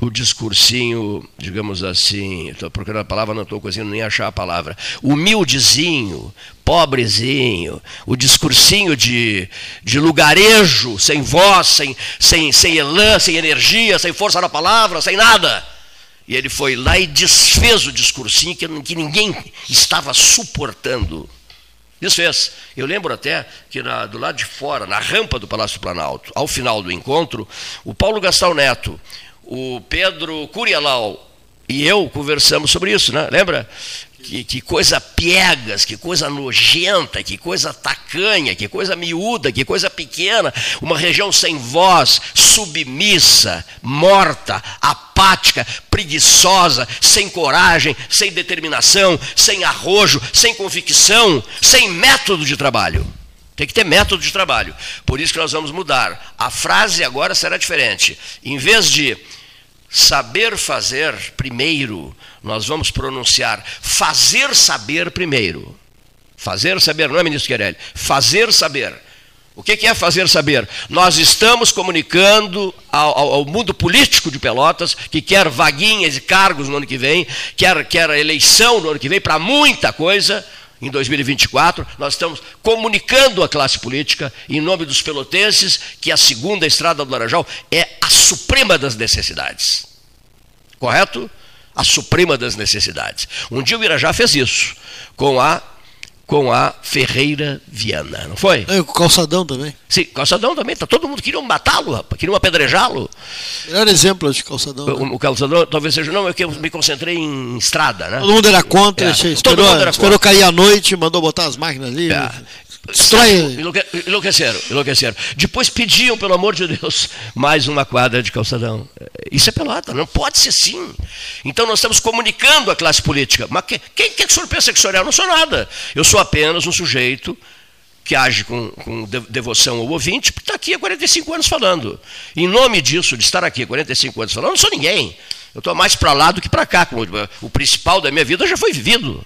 S5: o discursinho, digamos assim, estou procurando a palavra, não estou conseguindo nem achar a palavra, humildezinho, pobrezinho, o discursinho de, de lugarejo, sem voz, sem, sem, sem elan, sem energia, sem força na palavra, sem nada. E ele foi lá e desfez o discursinho que, que ninguém estava suportando. Desfez. Eu lembro até que na, do lado de fora, na rampa do Palácio do Planalto, ao final do encontro, o Paulo Gastão Neto, o Pedro Curialau e eu conversamos sobre isso, né? Lembra? Que, que, coisa piegas, que coisa nojenta, que coisa tacanha, que coisa miúda, que coisa pequena, uma região sem voz, submissa, morta, apática, preguiçosa, sem coragem, sem determinação, sem arrojo, sem convicção, sem método de trabalho. Tem que ter método de trabalho. Por isso que nós vamos mudar. A frase agora será diferente. Em vez de saber fazer primeiro, nós vamos pronunciar fazer saber primeiro. Fazer saber, não é, ministro Querelli? Fazer saber. O que é fazer saber? Nós estamos comunicando ao, ao, ao, mundo político de Pelotas, que quer vaguinhas e cargos no ano que vem, quer, quer eleição no ano que vem, para muita coisa, em 2024, nós estamos comunicando à classe política, em nome dos pelotenses, que a segunda estrada do Laranjal é a suprema das necessidades. Correto? A suprema das necessidades. Um dia o Irajá fez isso, com a com a Ferreira Viana, não foi?
S4: É, o Calçadão também.
S5: Sim, Calçadão também. Tá, todo mundo queria matá-lo, rapaz, queriam apedrejá-lo.
S4: Melhor exemplo de Calçadão.
S5: O, né? o, Calçadão talvez seja, não, é que eu me concentrei em estrada, né?
S4: Todo mundo era contra, é. esperou, todo mundo era esperou contra. cair a noite, mandou botar as máquinas ali. É.
S5: Destrói. Enlouqueceram, enlouqueceram. Depois pediam, pelo amor de Deus, mais uma quadra de calçadão. Isso é pelota, não pode ser sim. Então nós estamos comunicando à classe política. Mas quem, quem, quem que o senhor pensa que o senhor é? Eu não sou nada. Eu sou apenas um sujeito que age com, com devoção ao ouvinte, está aqui há 45 anos falando. Em nome disso, de estar aqui há 45 anos falando, eu não sou ninguém. Eu estou mais para lá do que para cá. O principal da minha vida já foi vivido.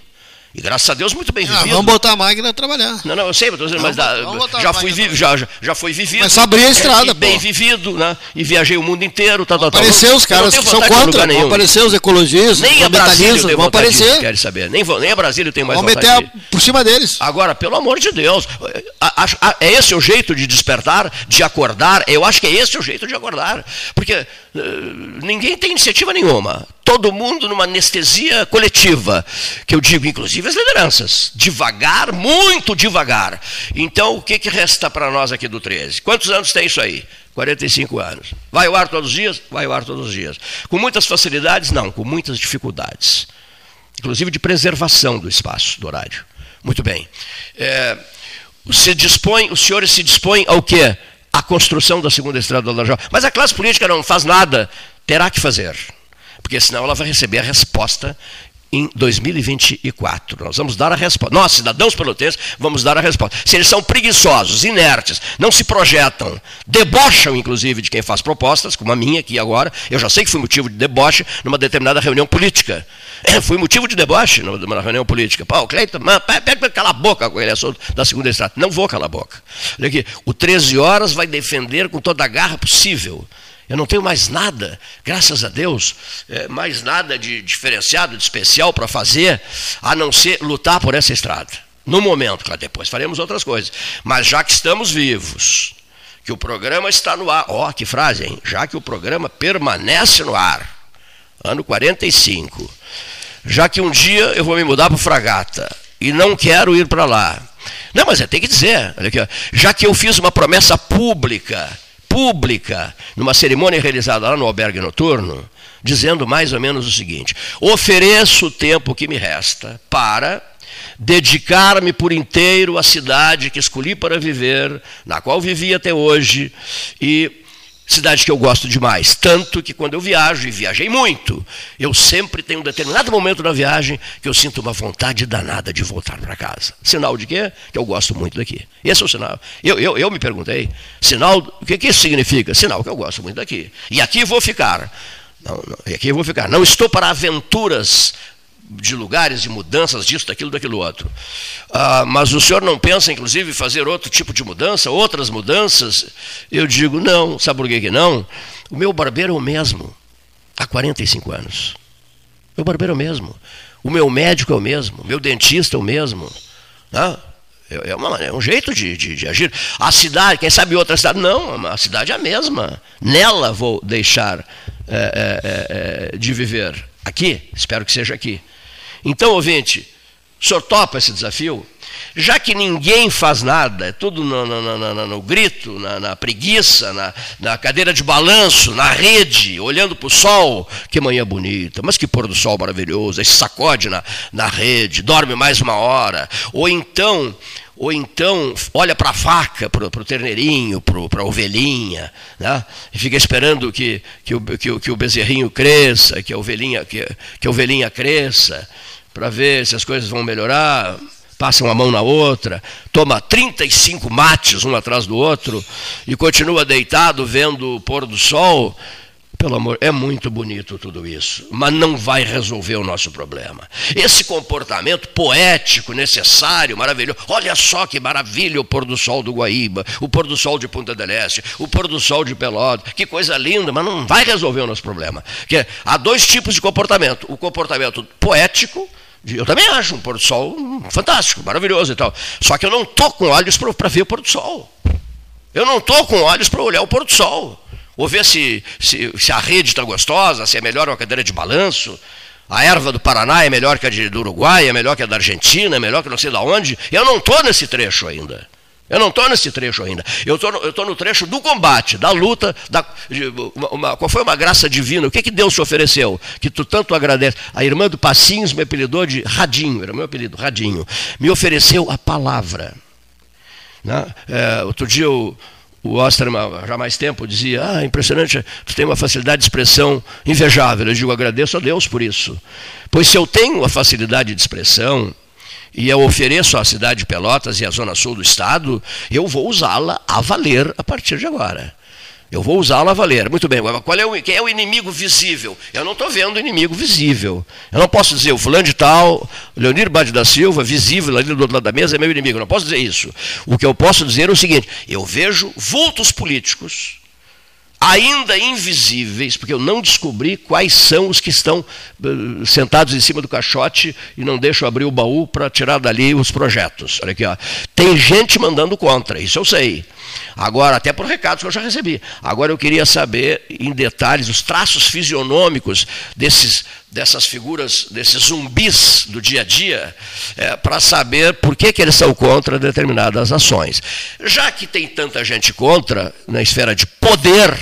S5: E graças a Deus, muito bem ah, vivido.
S4: vamos botar a máquina a trabalhar.
S5: Não, não, eu sei, mas, mas da, já, fui vi, já, já foi vivido.
S4: Mas a estrada, é,
S5: Bem vivido, né? E viajei o mundo inteiro. Tá,
S4: tá, tá. Apareceu os caras que são contra, vão aparecer os ecologistas,
S5: nem os ambientalistas, vão aparecer. Querem saber. Nem, nem a Brasília tem mais
S4: Vão meter a, por cima deles.
S5: Agora, pelo amor de Deus, a, a, a, é esse o jeito de despertar, de acordar? Eu acho que é esse o jeito de acordar. Porque ninguém tem iniciativa nenhuma todo mundo numa anestesia coletiva, que eu digo, inclusive as lideranças, devagar, muito devagar. Então, o que, que resta para nós aqui do 13? Quantos anos tem isso aí? 45 anos. Vai ao ar todos os dias? Vai ao ar todos os dias. Com muitas facilidades? Não, com muitas dificuldades. Inclusive de preservação do espaço, do horário. Muito bem. É, se dispõe, os senhores se dispõem ao quê? A construção da segunda estrada do Lajó. Mas a classe política não faz nada, terá que fazer porque senão ela vai receber a resposta em 2024. Nós vamos dar a resposta. Nós, cidadãos pelotenses, vamos dar a resposta. Se eles são preguiçosos, inertes, não se projetam, debocham, inclusive, de quem faz propostas, como a minha aqui agora, eu já sei que fui motivo de deboche numa determinada reunião política. fui motivo de deboche numa reunião política. Pô, Cleiton, pega cala a boca com ele assunto da segunda estrada. Não vou calar a boca. Olha aqui, o 13 horas vai defender com toda a garra possível eu não tenho mais nada, graças a Deus, é, mais nada de diferenciado, de especial para fazer, a não ser lutar por essa estrada. No momento, claro, depois faremos outras coisas. Mas já que estamos vivos, que o programa está no ar, ó, oh, que frase, hein? Já que o programa permanece no ar, ano 45, já que um dia eu vou me mudar para Fragata e não quero ir para lá. Não, mas tem que dizer, já que eu fiz uma promessa pública pública, numa cerimônia realizada lá no albergue noturno, dizendo mais ou menos o seguinte: ofereço o tempo que me resta para dedicar-me por inteiro à cidade que escolhi para viver, na qual vivi até hoje, e Cidade que eu gosto demais, tanto que quando eu viajo, e viajei muito, eu sempre tenho um determinado momento na viagem que eu sinto uma vontade danada de voltar para casa. Sinal de quê? Que eu gosto muito daqui. Esse é o sinal. Eu, eu, eu me perguntei, sinal, o que, que isso significa? Sinal que eu gosto muito daqui. E aqui vou ficar. Não, não, e aqui eu vou ficar. Não estou para aventuras de lugares, de mudanças, disso, daquilo, daquilo outro. Ah, mas o senhor não pensa, inclusive, fazer outro tipo de mudança, outras mudanças? Eu digo, não. Sabe por que, não? O meu barbeiro é o mesmo, há 45 anos. O meu barbeiro é o mesmo. O meu médico é o mesmo. O meu dentista é o mesmo. Ah, é, uma, é, um jeito de, de, de, agir. A cidade, quem sabe outra cidade? Não, a cidade é a mesma. Nela vou deixar é, é, é de viver. Aqui, espero que seja aqui. Então, ouvinte, o senhor topa esse desafio? Já que ninguém faz nada, é tudo no, no, no, no grito, na, na preguiça, na, na, cadeira de balanço, na rede, olhando para o sol, que manhã bonita, mas que pôr do sol maravilhoso, aí sacode na, na rede, dorme mais uma hora, ou então ou então olha para a vaca, para o terneirinho, para a ovelhinha, né? e fica esperando que, que, o, que, que o bezerrinho cresça, que a ovelhinha, que, que a ovelhinha cresça para ver se as coisas vão melhorar, passa uma mão na outra, toma 35 mates um atrás do outro e continua deitado vendo o pôr do sol. Pelo amor, é muito bonito tudo isso, mas não vai resolver o nosso problema. Esse comportamento poético, necessário, maravilhoso. Olha só que maravilha o pôr do sol do Guaíba, o pôr do sol de Punta del Este, o pôr do sol de Pelotas. Que coisa linda, mas não vai resolver o nosso problema. Porque há dois tipos de comportamento: o comportamento poético, eu também acho um pôr do sol fantástico, maravilhoso e tal. Só que eu não estou com olhos para ver o pôr do sol. Eu não estou com olhos para olhar o pôr do sol. Ou ver se, se, se a rede está gostosa, se é melhor uma cadeira de balanço. A erva do Paraná é melhor que a de, do Uruguai, é melhor que a da Argentina, é melhor que não sei de onde. Eu não estou nesse trecho ainda. Eu não estou nesse trecho ainda. Eu estou no trecho do combate, da luta. Da, uma, uma, qual foi uma graça divina? O que, que Deus te ofereceu? Que tu tanto agradece. A irmã do Passinhos me apelidou de Radinho, era meu apelido, Radinho. Me ofereceu a palavra. Né? É, outro dia o, o Osterman, já há mais tempo, dizia: Ah, impressionante, tu tem uma facilidade de expressão invejável. Eu digo: agradeço a Deus por isso. Pois se eu tenho a facilidade de expressão, e eu ofereço à cidade de Pelotas e à zona sul do estado, eu vou usá-la a valer a partir de agora. Eu vou usá-la a valer. Muito bem, qual é o, quem é o inimigo visível? Eu não estou vendo inimigo visível. Eu não posso dizer o fulano de tal, Leonir Bade da Silva, visível ali do outro lado da mesa, é meu inimigo. Eu não posso dizer isso. O que eu posso dizer é o seguinte: eu vejo vultos políticos ainda invisíveis, porque eu não descobri quais são os que estão uh, sentados em cima do caixote e não deixam abrir o baú para tirar dali os projetos. Olha aqui, ó. Tem gente mandando contra, isso eu sei. Agora, até por recados que eu já recebi. Agora eu queria saber em detalhes os traços fisionômicos desses, dessas figuras, desses zumbis do dia a dia, é, para saber por que, que eles são contra determinadas ações. Já que tem tanta gente contra na esfera de poder,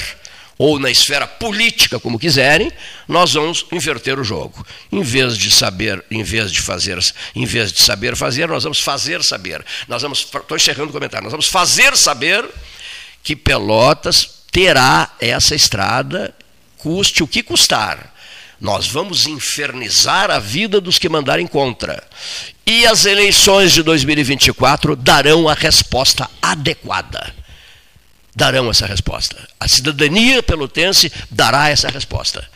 S5: ou na esfera política, como quiserem, nós vamos inverter o jogo. Em vez de saber, em vez de fazer, em vez de saber fazer, nós vamos fazer saber. Nós vamos, estou encerrando o comentário, nós vamos fazer saber que Pelotas terá essa estrada, custe o que custar. Nós vamos infernizar a vida dos que mandarem contra. E as eleições de 2024 darão a resposta adequada darão essa resposta. A cidadania pelotense dará essa resposta.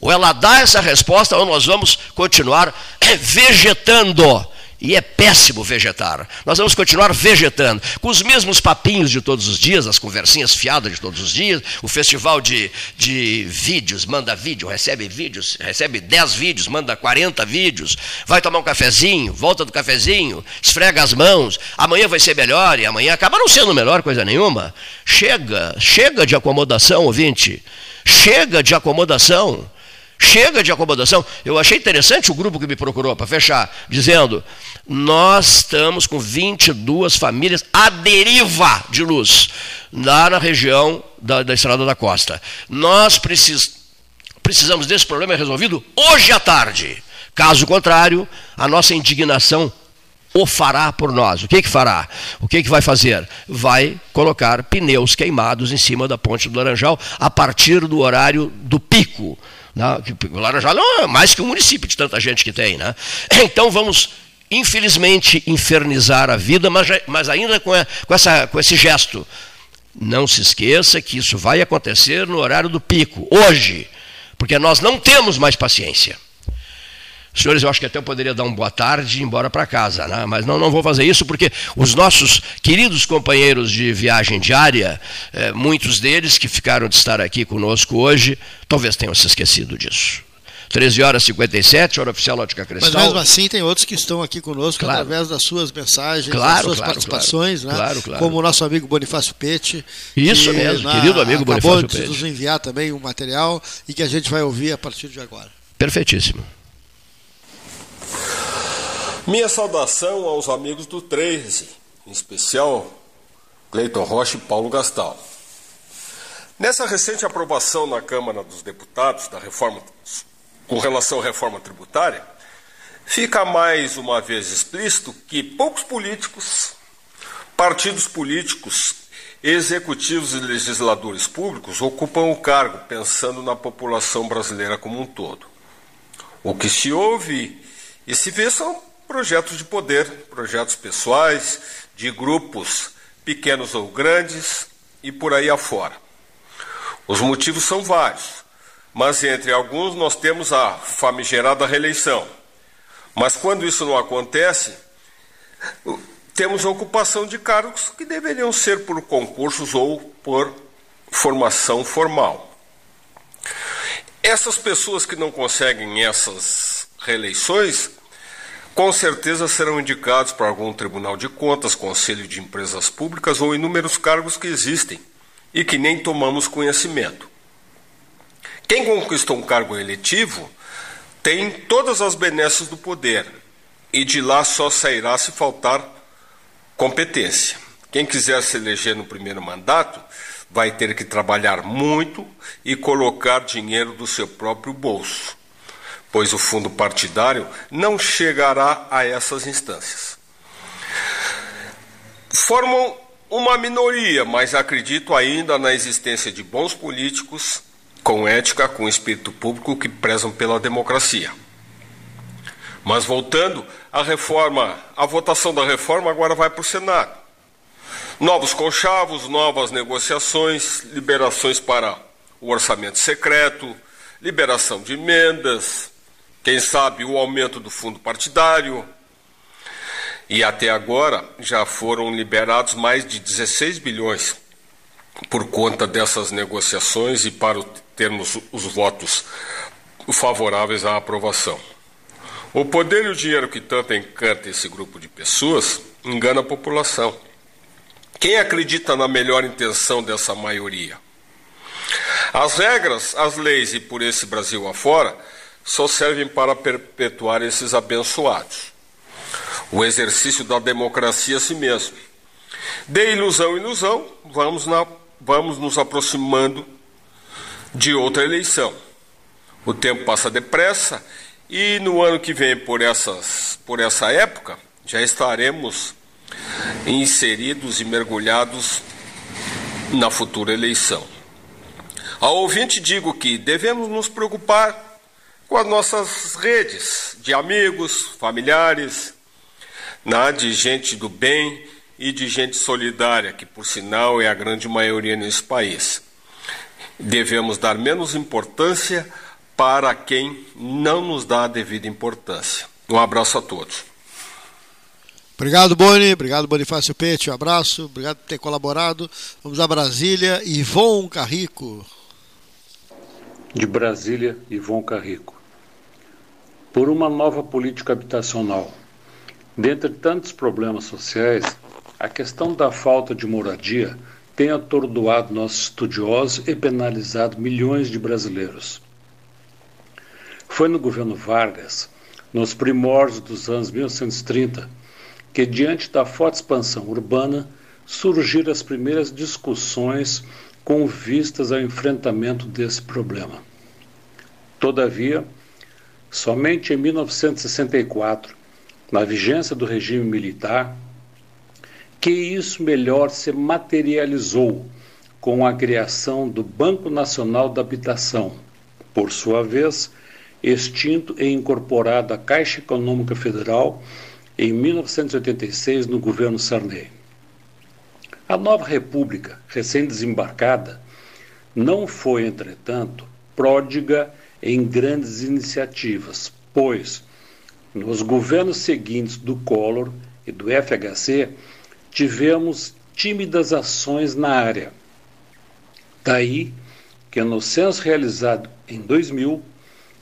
S5: Ou ela dá essa resposta, ou nós vamos continuar vegetando e é péssimo vegetar. Nós vamos continuar vegetando, com os mesmos papinhos de todos os dias, as conversinhas fiadas de todos os dias, o festival de, de vídeos, manda vídeo, recebe vídeos, recebe 10 vídeos, manda 40 vídeos, vai tomar um cafezinho, volta do cafezinho, esfrega as mãos, amanhã vai ser melhor, e amanhã acaba não sendo melhor coisa nenhuma. Chega, chega de acomodação, ouvinte, chega de acomodação. Chega de acomodação. Eu achei interessante o grupo que me procurou para fechar, dizendo: nós estamos com 22 famílias à deriva de luz, lá na região da, da Estrada da Costa. Nós precis, precisamos desse problema resolvido hoje à tarde. Caso contrário, a nossa indignação o fará por nós. O que, que fará? O que, que vai fazer? Vai colocar pneus queimados em cima da ponte do Laranjal a partir do horário do pico né? O Laranjal não é mais que um município de tanta gente que tem. Né? Então vamos, infelizmente, infernizar a vida, mas, mas ainda com, a, com, essa, com esse gesto. Não se esqueça que isso vai acontecer no horário do pico, hoje, porque nós não temos mais paciência. Senhores, eu acho que até eu poderia dar uma boa tarde e ir embora para casa, né? mas não, não vou fazer isso porque os nossos queridos companheiros de viagem diária, é, muitos deles que ficaram de estar aqui conosco hoje, talvez tenham se esquecido disso. 13 horas e 57, hora oficial Ótica Cristal.
S4: Mas mesmo assim tem outros que estão aqui conosco claro. através das suas mensagens,
S5: claro,
S4: das suas
S5: claro,
S4: participações, né? Como o nosso amigo Bonifácio Pete.
S5: Isso que, mesmo, na, querido amigo Bonifácio Pete.
S4: Acabou de nos enviar também um material e que a gente vai ouvir a partir de agora.
S5: Perfeitíssimo.
S6: Minha saudação aos amigos do 13, em especial Cleiton Rocha e Paulo Gastal. Nessa recente aprovação na Câmara dos Deputados da reforma com relação à reforma tributária, fica mais uma vez explícito que poucos políticos, partidos políticos, executivos e legisladores públicos ocupam o cargo pensando na população brasileira como um todo. O que se ouve e se vê são projetos de poder, projetos pessoais, de grupos pequenos ou grandes e por aí afora. Os motivos são vários, mas entre alguns nós temos a famigerada reeleição. Mas quando isso não acontece, temos ocupação de cargos que deveriam ser por concursos ou por formação formal. Essas pessoas que não conseguem essas reeleições com certeza serão indicados para algum tribunal de contas, conselho de empresas públicas ou inúmeros cargos que existem e que nem tomamos conhecimento. Quem conquistou um cargo eletivo tem todas as benesses do poder e de lá só sairá se faltar competência. Quem quiser se eleger no primeiro mandato vai ter que trabalhar muito e colocar dinheiro do seu próprio bolso pois o fundo partidário não chegará a essas instâncias. Formam uma minoria, mas acredito ainda na existência de bons políticos com ética, com espírito público que prezam pela democracia. Mas voltando, a reforma, a votação da reforma agora vai para o Senado. Novos conchavos, novas negociações, liberações para o orçamento secreto, liberação de emendas, quem sabe o aumento do fundo partidário. E até agora já foram liberados mais de 16 bilhões por conta dessas negociações e para termos os votos favoráveis à aprovação. O poder e o dinheiro que tanto encanta esse grupo de pessoas engana a população. Quem acredita na melhor intenção dessa maioria? As regras, as leis e por esse Brasil afora só servem para perpetuar esses abençoados. O exercício da democracia a si mesmo. De ilusão em ilusão, vamos, na, vamos nos aproximando de outra eleição. O tempo passa depressa e no ano que vem, por, essas, por essa época, já estaremos inseridos e mergulhados na futura eleição. Ao ouvinte, digo que devemos nos preocupar com as nossas redes de amigos, familiares, né, de gente do bem e de gente solidária, que por sinal é a grande maioria nesse país. Devemos dar menos importância para quem não nos dá a devida importância. Um abraço a todos.
S4: Obrigado, Boni. Obrigado, Bonifácio Pete. Um abraço. Obrigado por ter colaborado. Vamos a Brasília. Ivon Carrico.
S7: De Brasília, Ivon Carrico. Por uma nova política habitacional. Dentre tantos problemas sociais, a questão da falta de moradia tem atordoado nossos estudiosos e penalizado milhões de brasileiros. Foi no governo Vargas, nos primórdios dos anos 1930, que, diante da forte expansão urbana, surgiram as primeiras discussões com vistas ao enfrentamento desse problema. Todavia, somente em 1964, na vigência do regime militar, que isso melhor se materializou com a criação do Banco Nacional da Habitação, por sua vez, extinto e incorporado à Caixa Econômica Federal em 1986 no governo Sarney. A nova república, recém-desembarcada, não foi, entretanto, pródiga em grandes iniciativas, pois, nos governos seguintes do Collor e do FHC, tivemos tímidas ações na área. Daí que no censo realizado em 2000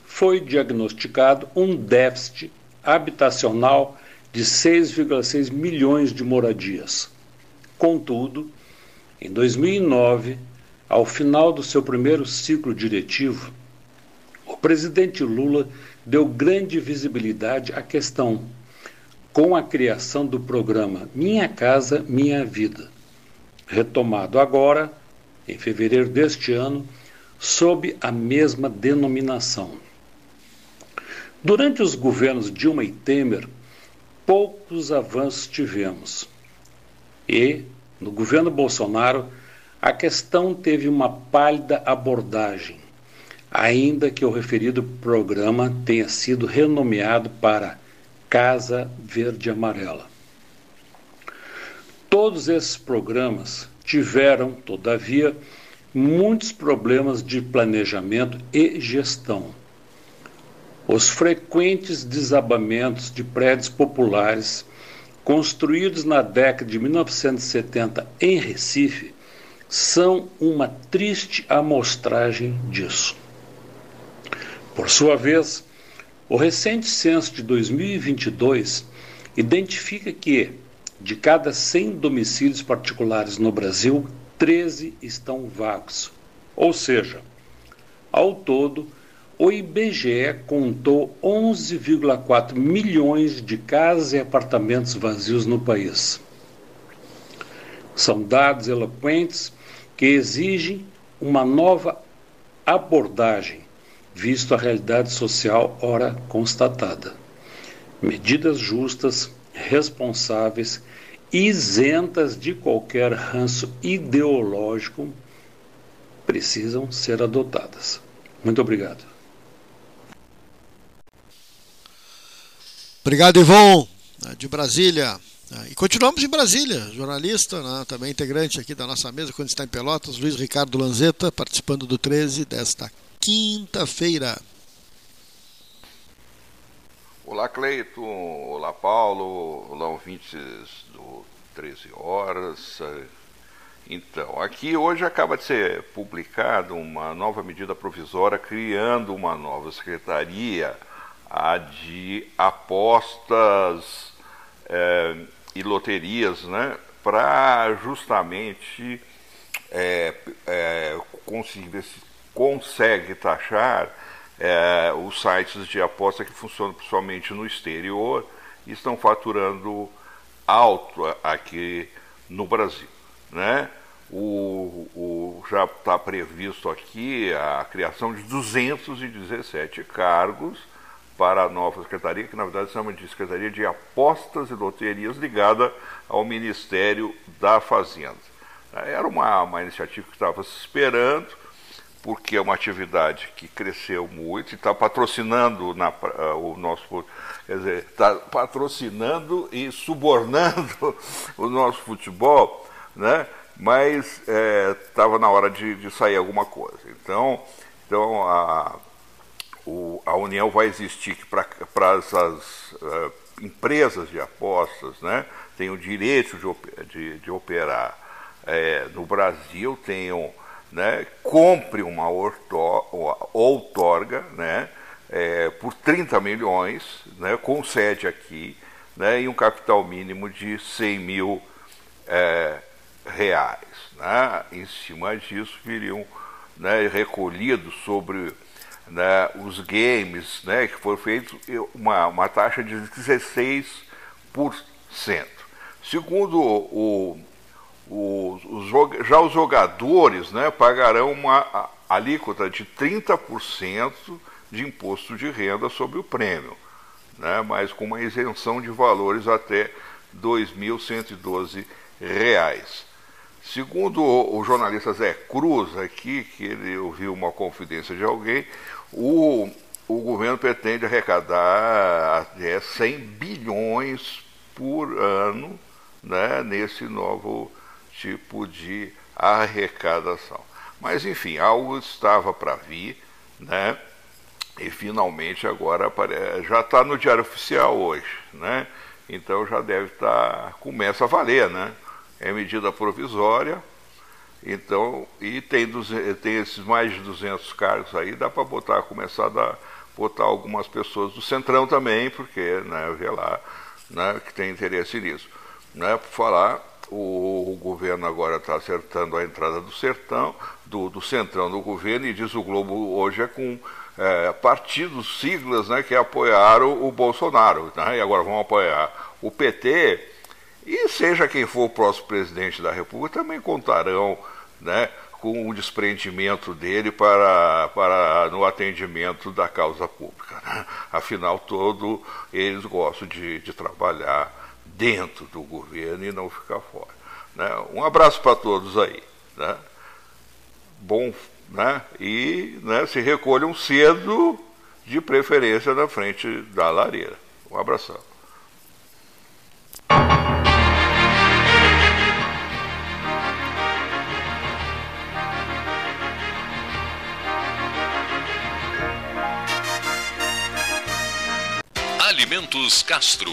S7: foi diagnosticado um déficit habitacional de 6,6 milhões de moradias. Contudo, em 2009, ao final do seu primeiro ciclo diretivo, o presidente Lula deu grande visibilidade à questão, com a criação do programa Minha Casa Minha Vida, retomado agora, em fevereiro deste ano, sob a mesma denominação. Durante os governos Dilma e Temer, poucos avanços tivemos. E, no governo Bolsonaro, a questão teve uma pálida abordagem, ainda que o referido programa tenha sido renomeado para Casa Verde Amarela. Todos esses programas tiveram, todavia, muitos problemas de planejamento e gestão os frequentes desabamentos de prédios populares construídos na década de 1970 em Recife são uma triste amostragem disso. Por sua vez, o recente censo de 2022 identifica que, de cada 100 domicílios particulares no Brasil, 13 estão vagos. Ou seja, ao todo, o IBGE contou 11,4 milhões de casas e apartamentos vazios no país. São dados eloquentes que exigem uma nova abordagem, visto a realidade social ora constatada. Medidas justas, responsáveis, isentas de qualquer ranço ideológico precisam ser adotadas. Muito obrigado.
S4: Obrigado, Ivon, de Brasília. E continuamos em Brasília, jornalista, né, também integrante aqui da nossa mesa, quando está em Pelotas, Luiz Ricardo Lanzetta, participando do 13 desta quinta-feira.
S8: Olá, Cleito. Olá, Paulo. Olá, ouvintes do 13 Horas. Então, aqui hoje acaba de ser publicada uma nova medida provisória criando uma nova secretaria, a de apostas é, e loterias, né, para justamente é, é, conseguir, consegue taxar é, os sites de aposta que funcionam principalmente no exterior e estão faturando alto aqui no Brasil. Né? O, o já está previsto aqui a criação de 217 cargos para a nova secretaria, que na verdade chama de Secretaria de Apostas e Loterias, ligada ao Ministério da Fazenda. Era uma, uma iniciativa que estava se esperando, porque é uma atividade que cresceu muito e está patrocinando na, uh, o nosso quer dizer, está patrocinando e subornando o nosso futebol, né? mas estava é, na hora de, de, sair alguma coisa. Então, então a, o, a União vai existir para essas uh, empresas de apostas, né? tem o direito de, de, de operar é, no Brasil, tenham né, compre uma outorga né, é, por 30 milhões, né, com sede aqui, né, e um capital mínimo de 100 mil é, reais. Né? Em cima disso, viriam né, recolhidos sobre né, os games, né, que foram feitos uma, uma taxa de 16%. Segundo o, os, os, já os jogadores né, pagarão uma alíquota de 30% de imposto de renda sobre o prêmio, né, mas com uma isenção de valores até R$ 2.112. Segundo o, o, jornalista Zé Cruz aqui, que ele ouviu uma confidência de alguém, o, o governo pretende arrecadar até 100 bilhões por ano né, nesse novo tipo de arrecadação. Mas, enfim, algo estava para vir, né? E finalmente agora já está no Diário Oficial hoje, né? Então já deve estar, tá, começa a valer, né? É medida provisória, então, e tem, tem esses mais de 200 cargos aí, dá para botar, começar a dar, botar algumas pessoas do Centrão também, porque, né, vê lá, né, que tem interesse nisso. Né, por falar o, o governo agora está acertando a entrada do sertão, do, do centrão do governo, e diz o Globo hoje é com é, partidos, siglas né, que apoiaram o Bolsonaro, né, e agora vão apoiar o PT, e seja quem for o próximo presidente da República, também contarão né, com o desprendimento dele para, para no atendimento da causa pública. Né? Afinal, todo eles gostam de, de trabalhar dentro do governo e não ficar fora. Né? Um abraço para todos aí. Né? Bom, né? E né, se recolham cedo, de preferência na frente da lareira. Um abração.
S1: Alimentos Castro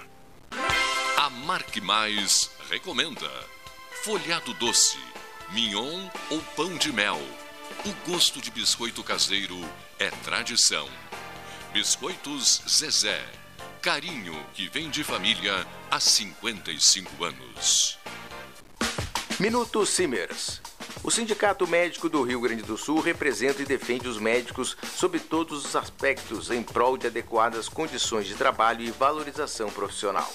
S1: Marque Mais recomenda folhado doce, mignon ou pão de mel. O gosto de biscoito caseiro é tradição. Biscoitos Zezé. Carinho que vem de família há 55 anos.
S9: Minuto Simers. O Sindicato Médico do Rio Grande do Sul representa e defende os médicos sob todos os aspectos em prol de adequadas condições de trabalho e valorização profissional.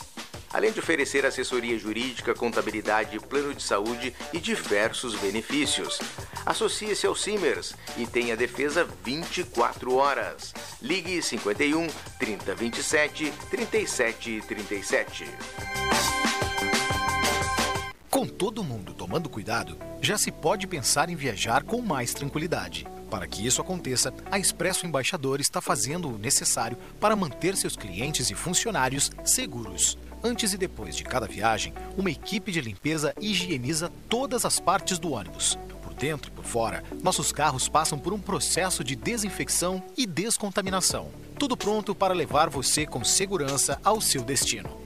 S9: Além de oferecer assessoria jurídica, contabilidade, plano de saúde e diversos benefícios. Associe-se ao Simers e tenha defesa 24 horas. Ligue 51 3027 3737.
S10: Com todo mundo tomando cuidado, já se pode pensar em viajar com mais tranquilidade. Para que isso aconteça, a Expresso Embaixador está fazendo o necessário para manter seus clientes e funcionários seguros. Antes e depois de cada viagem, uma equipe de limpeza higieniza todas as partes do ônibus. Por dentro e por fora, nossos carros passam por um processo de desinfecção e descontaminação. Tudo pronto para levar você com segurança ao seu destino.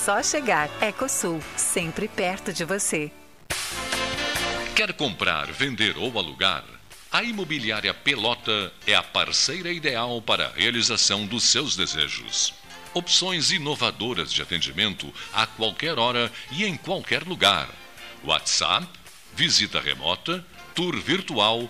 S11: só chegar. Ecosul, sempre perto de você.
S1: Quer comprar, vender ou alugar? A Imobiliária Pelota é a parceira ideal para a realização dos seus desejos. Opções inovadoras de atendimento a qualquer hora e em qualquer lugar. WhatsApp, visita remota, tour virtual,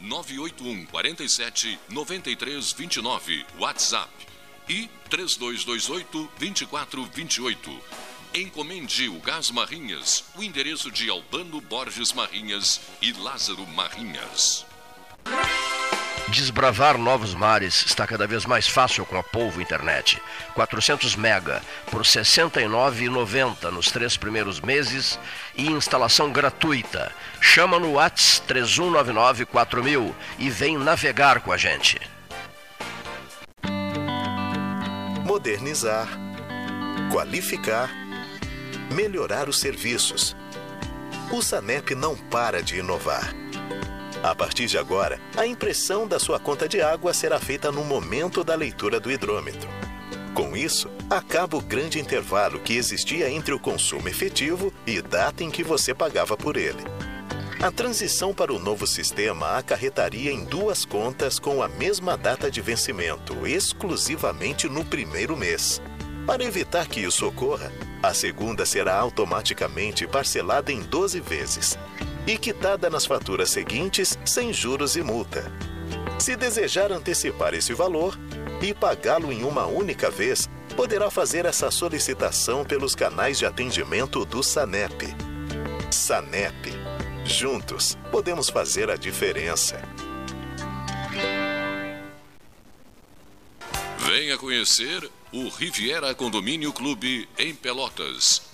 S1: 981 47 93 29 WhatsApp e 3228 2428. Encomende o Gás Marrinhas, o endereço de Albano Borges Marrinhas e Lázaro Marrinhas.
S5: Desbravar novos mares está cada vez mais fácil com a Polvo Internet. 400 mega por R$ 69,90 nos três primeiros meses e instalação gratuita. Chama no Whats 3199 4000 e vem navegar com a gente.
S3: Modernizar, qualificar, melhorar os serviços. O SANEP não para de inovar. A partir de agora, a impressão da sua conta de água será feita no momento da leitura do hidrômetro. Com isso, acaba o grande intervalo que existia entre o consumo efetivo e data em que você pagava por ele. A transição para o novo sistema acarretaria em duas contas com a mesma data de vencimento, exclusivamente no primeiro mês. Para evitar que isso ocorra, a segunda será automaticamente parcelada em 12 vezes e quitada nas faturas seguintes sem juros e multa. Se desejar antecipar esse valor e pagá-lo em uma única vez, poderá fazer essa solicitação pelos canais de atendimento do SANEP. SANEP. Juntos, podemos fazer a diferença.
S1: Venha conhecer o Riviera Condomínio Clube em Pelotas.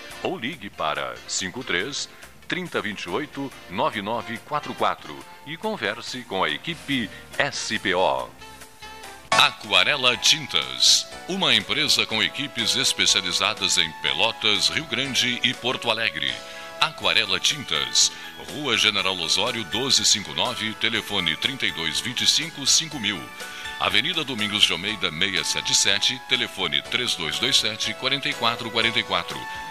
S1: ou ligue para 53 3028 9944 e converse com a equipe SPO. Aquarela Tintas, uma empresa com equipes especializadas em Pelotas, Rio Grande e Porto Alegre. Aquarela Tintas, Rua General Osório 1259, telefone 3225 5000. Avenida Domingos de Almeida 677, telefone 3227 4444.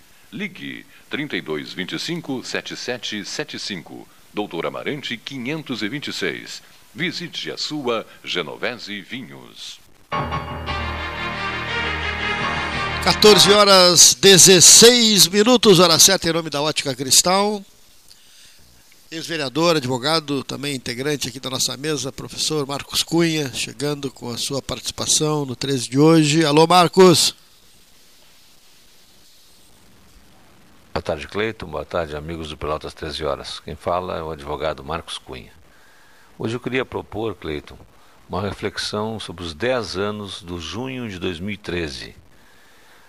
S1: Ligue 3225 7775. Doutor Amarante 526. Visite a sua Genovese Vinhos.
S4: 14 horas 16 minutos, hora 7 em nome da Ótica Cristal. Ex-vereador, advogado, também integrante aqui da nossa mesa, professor Marcos Cunha, chegando com a sua participação no 13 de hoje. Alô, Marcos.
S12: Boa tarde, Cleiton. Boa tarde, amigos do Pelotas 13 Horas. Quem fala é o advogado Marcos Cunha. Hoje eu queria propor, Cleiton, uma reflexão sobre os 10 anos do junho de 2013.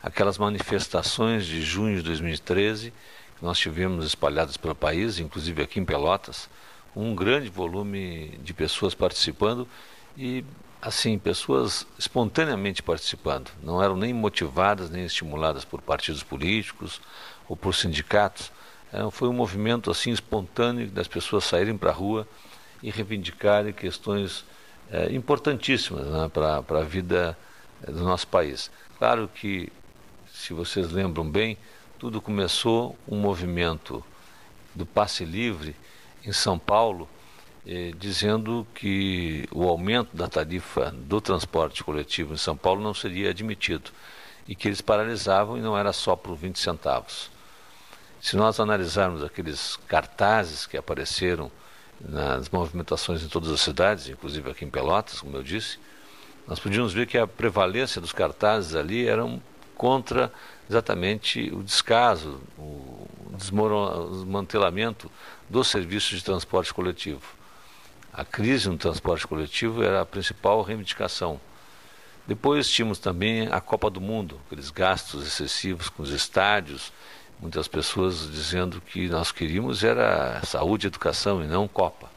S12: Aquelas manifestações de junho de 2013 que nós tivemos espalhadas pelo país, inclusive aqui em Pelotas, um grande volume de pessoas participando e assim, pessoas espontaneamente participando, não eram nem motivadas nem estimuladas por partidos políticos ou por sindicatos. É, foi um movimento assim espontâneo das pessoas saírem para a rua e reivindicarem questões é, importantíssimas né, para a vida é, do nosso país. Claro que, se vocês lembram bem, tudo começou um movimento do passe livre em São Paulo, eh, dizendo que o aumento da tarifa do transporte coletivo em São Paulo não seria admitido e que eles paralisavam e não era só por 20 centavos. Se nós analisarmos aqueles cartazes que apareceram nas movimentações em todas as cidades, inclusive aqui em Pelotas, como eu disse, nós podíamos ver que a prevalência dos cartazes ali eram contra exatamente o descaso, o desmantelamento dos serviços de transporte coletivo. A crise no transporte coletivo era a principal reivindicação. Depois tínhamos também a Copa do Mundo, aqueles gastos excessivos com os estádios, muitas pessoas dizendo que nós queríamos era saúde educação e não Copa.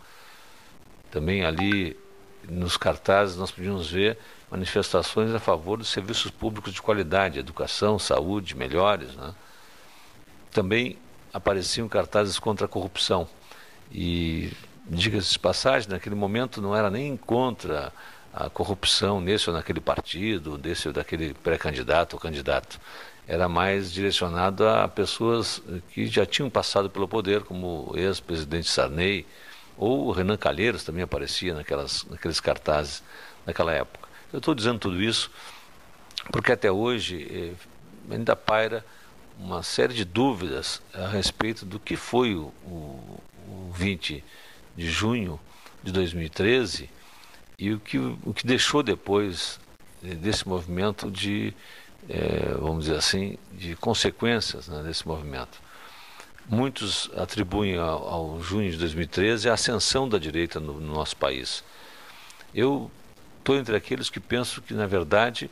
S12: Também ali nos cartazes nós podíamos ver manifestações a favor dos serviços públicos de qualidade, educação, saúde, melhores. Né? Também apareciam cartazes contra a corrupção. E, diga-se de passagem, naquele momento não era nem contra a corrupção nesse ou naquele partido, desse ou daquele pré-candidato ou candidato. Era mais direcionado a pessoas que já tinham passado pelo poder, como o ex-presidente Sarney, ou o Renan Calheiros também aparecia naquelas, naqueles cartazes naquela época. Eu estou dizendo tudo isso porque até hoje eh, ainda paira uma série de dúvidas a respeito do que foi o, o, o 20 de junho de 2013 e o que, o que deixou depois eh, desse movimento de, eh, vamos dizer assim, de consequências né, desse movimento. Muitos atribuem ao, ao, junho de 2013 a ascensão da direita no, no nosso país. Eu estou entre aqueles que pensam que, na verdade,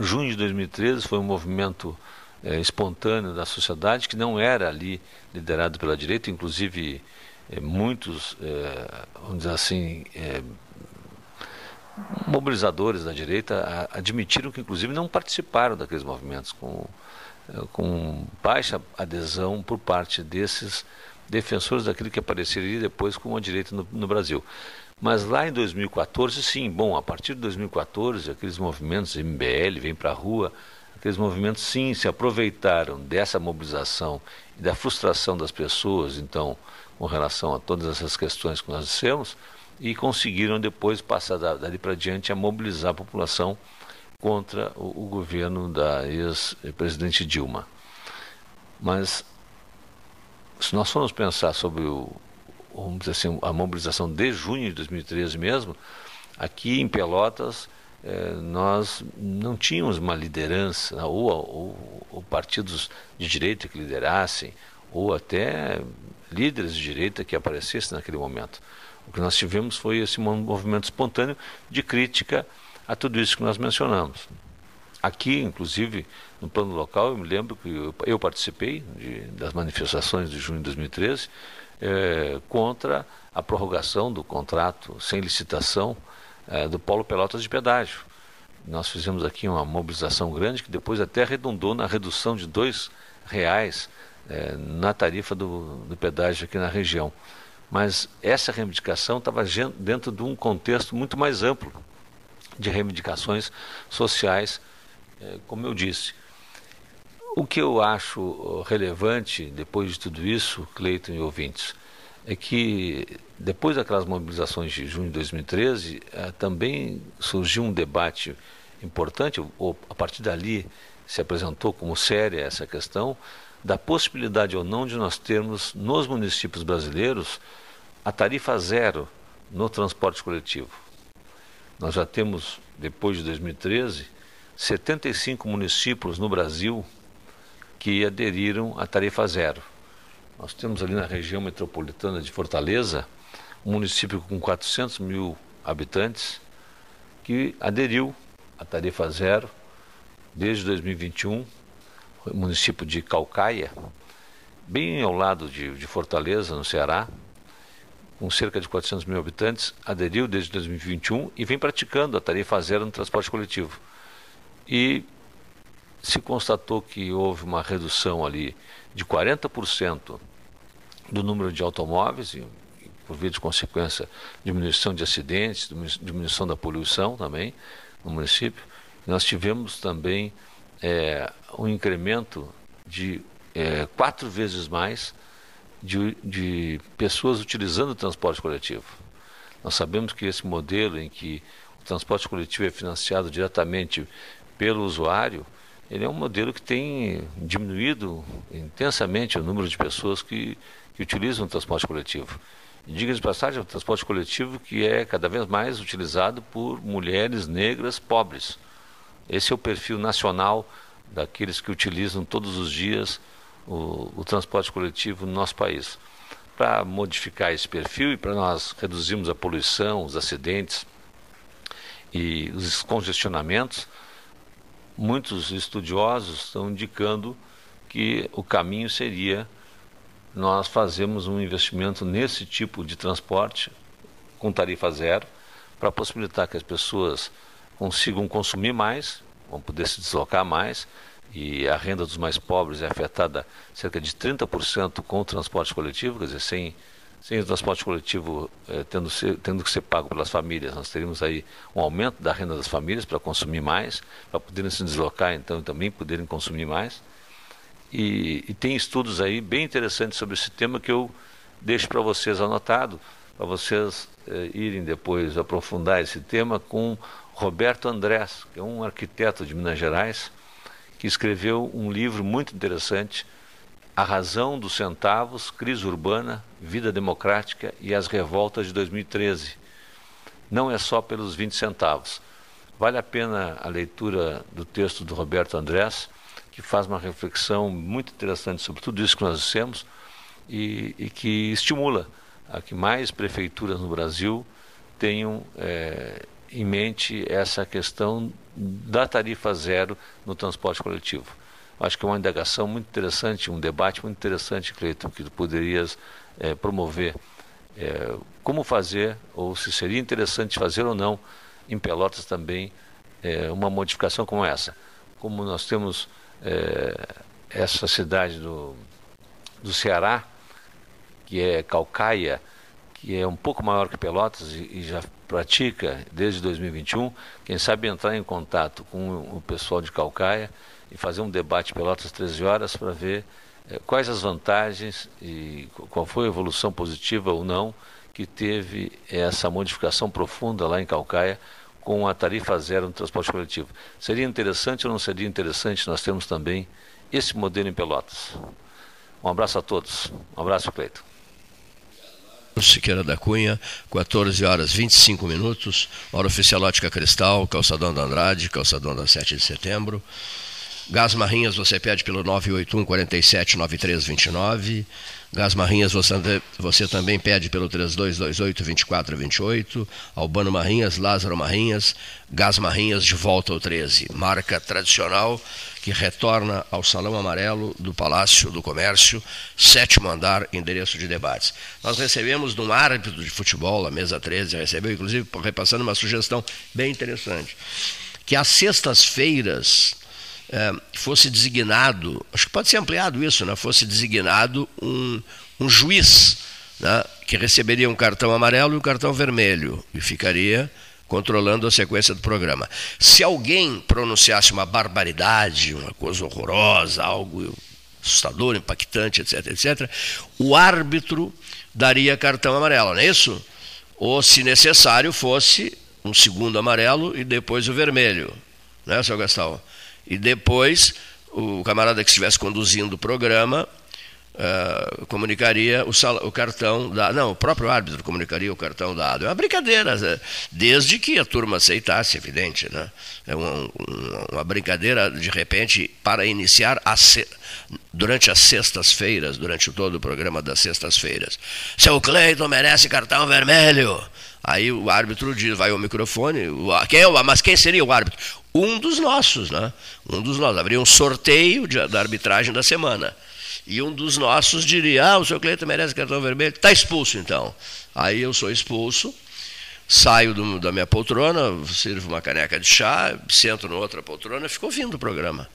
S12: junho de 2013 foi um movimento é, espontâneo da sociedade que não era ali liderado pela direita, inclusive é, muitos, é, vamos dizer assim, mobilizadores da direita admitiram que inclusive não participaram daqueles movimentos com com baixa adesão por parte desses defensores daquilo que apareceria depois como a direita no, no, Brasil. Mas lá em 2014, sim, bom, a partir de 2014, aqueles movimentos MBL vem para a rua, aqueles movimentos sim se aproveitaram dessa mobilização e da frustração das pessoas, então, com relação a todas essas questões que nós dissemos, e conseguiram depois passar dali para diante a mobilizar a população contra o, o governo da ex-presidente Dilma. Mas, se nós formos pensar sobre o, assim, a mobilização de junho de 2013 mesmo, aqui em Pelotas eh, nós não tínhamos uma liderança, ou, ou, ou, partidos de direita que liderassem, ou até líderes de direita que aparecessem naquele momento. O que nós tivemos foi esse movimento espontâneo de crítica a tudo isso que nós mencionamos. Aqui, inclusive, no plano local, eu me lembro que eu, participei de, das manifestações de junho de 2013 é, contra a prorrogação do contrato sem licitação é, do Polo Pelotas de pedágio. Nós fizemos aqui uma mobilização grande que depois até redundou na redução de dois reais é, na tarifa do, do pedágio aqui na região. Mas essa reivindicação estava dentro de um contexto muito mais amplo de reivindicações sociais, eh, como eu disse. O que eu acho relevante depois de tudo isso, Cleiton e ouvintes, é que depois daquelas mobilizações de junho de 2013, eh, também surgiu um debate importante, ou a partir dali se apresentou como séria essa questão, da possibilidade ou não de nós termos nos municípios brasileiros a tarifa zero no transporte coletivo. Nós já temos, depois de 2013, 75 municípios no Brasil que aderiram à tarifa zero. Nós temos ali na região metropolitana de Fortaleza um município com 400 mil habitantes que aderiu à tarifa zero desde 2021, o município de Calcaia, bem ao lado de, de Fortaleza, no Ceará, com cerca de 400 mil habitantes, aderiu desde 2021 e vem praticando a tarifa zero no transporte coletivo. E se constatou que houve uma redução ali de 40% do número de automóveis, e, por via de consequência, diminuição de acidentes, diminuição da poluição também no município. Nós tivemos também é, um incremento de é, quatro vezes mais de, de pessoas utilizando o transporte coletivo. Nós sabemos que esse modelo em que o transporte coletivo é financiado diretamente pelo usuário, ele é um modelo que tem diminuído intensamente o número de pessoas que, que utilizam o transporte coletivo. Diga de passagem, é um transporte coletivo que é cada vez mais utilizado por mulheres negras pobres. Esse é o perfil nacional daqueles que utilizam todos os dias o, o transporte coletivo no nosso país. Para modificar esse perfil e para nós reduzirmos a poluição, os acidentes e os congestionamentos, muitos estudiosos estão indicando que o caminho seria nós fazermos um investimento nesse tipo de transporte com tarifa zero, para possibilitar que as pessoas consigam consumir mais, vão poder se deslocar mais, e a renda dos mais pobres é afetada cerca de 30% com o transporte coletivo, quer dizer, sem, sem o transporte coletivo eh, tendo, ser, tendo que ser pago pelas famílias, nós teríamos aí um aumento da renda das famílias para consumir mais, para poderem se deslocar, então, e também poderem consumir mais. E, e, tem estudos aí bem interessantes sobre esse tema que eu deixo para vocês anotado, para vocês eh, irem depois aprofundar esse tema com Roberto Andrés, que é um arquiteto de Minas Gerais, que escreveu um livro muito interessante, A Razão dos Centavos, Crise Urbana, Vida Democrática e as Revoltas de 2013. Não é só pelos 20 centavos. Vale a pena a leitura do texto do Roberto Andrés, que faz uma reflexão muito interessante sobre tudo isso que nós dissemos e, e que estimula a que mais prefeituras no Brasil tenham é, em mente essa questão da tarifa zero no transporte coletivo. Acho que é uma indagação muito interessante, um debate muito interessante, Cleiton, que tu poderias é, promover. É, como fazer, ou se seria interessante fazer ou não, em Pelotas também, é, uma modificação como essa. Como nós temos essa cidade do, do Ceará, que é Calcaia, que é um pouco maior que Pelotas e, e já pratica desde 2021, quem sabe entrar em contato com o pessoal de Calcaia e fazer um debate Pelotas 13 horas para ver eh, quais as vantagens e qual foi a evolução positiva ou não que teve essa modificação profunda lá em Calcaia com a tarifa zero no transporte coletivo. Seria interessante ou não seria interessante nós temos também esse modelo em Pelotas? Um abraço a todos. Um abraço, Cleito.
S5: Siqueira da Cunha, 14 horas 25 minutos, hora oficial ótica cristal, calçadão da Andrade, calçadão da 7 de setembro. Gás Marrinhas você pede pelo 981 47 9329. Gás Marrinhas você, você também pede pelo 3228 2428. Albano Marrinhas, Lázaro Marrinhas, Gás Marrinhas de volta ao 13. Marca tradicional que retorna ao Salão Amarelo do Palácio do Comércio, sétimo andar, endereço de debates. Nós recebemos de um árbitro de futebol, a mesa 13, recebeu, inclusive, repassando uma sugestão bem interessante, que às sextas-feiras é, fosse designado, acho que pode ser ampliado isso, né, fosse designado um, um juiz né, que receberia um cartão amarelo e um cartão vermelho, e ficaria controlando a sequência do programa. Se alguém pronunciasse uma barbaridade, uma coisa horrorosa, algo assustador, impactante, etc., etc., o árbitro daria cartão amarelo, não é isso? Ou, se necessário, fosse um segundo amarelo e depois o vermelho, né, seu Gastão? E depois o camarada que estivesse conduzindo o programa uh, comunicaria o, sal, o, cartão dado. Não, o próprio árbitro comunicaria o cartão dado. É uma brincadeira, né? desde que a turma aceitasse, evidente. Né? É uma, uma brincadeira, de repente, para iniciar a se... durante as sextas-feiras, durante todo o programa das sextas-feiras. Seu Cleiton merece cartão vermelho. Aí o árbitro diz, vai ao microfone, quem é o, mas quem seria o árbitro? Um dos nossos, né? Um dos nossos. Haveria um sorteio de, da arbitragem da semana. E um dos nossos diria: Ah, o seu Cleiton merece cartão vermelho, está expulso então. Aí eu sou expulso, saio do, da minha poltrona, sirvo uma caneca de chá, sento na outra poltrona e fico ouvindo o programa.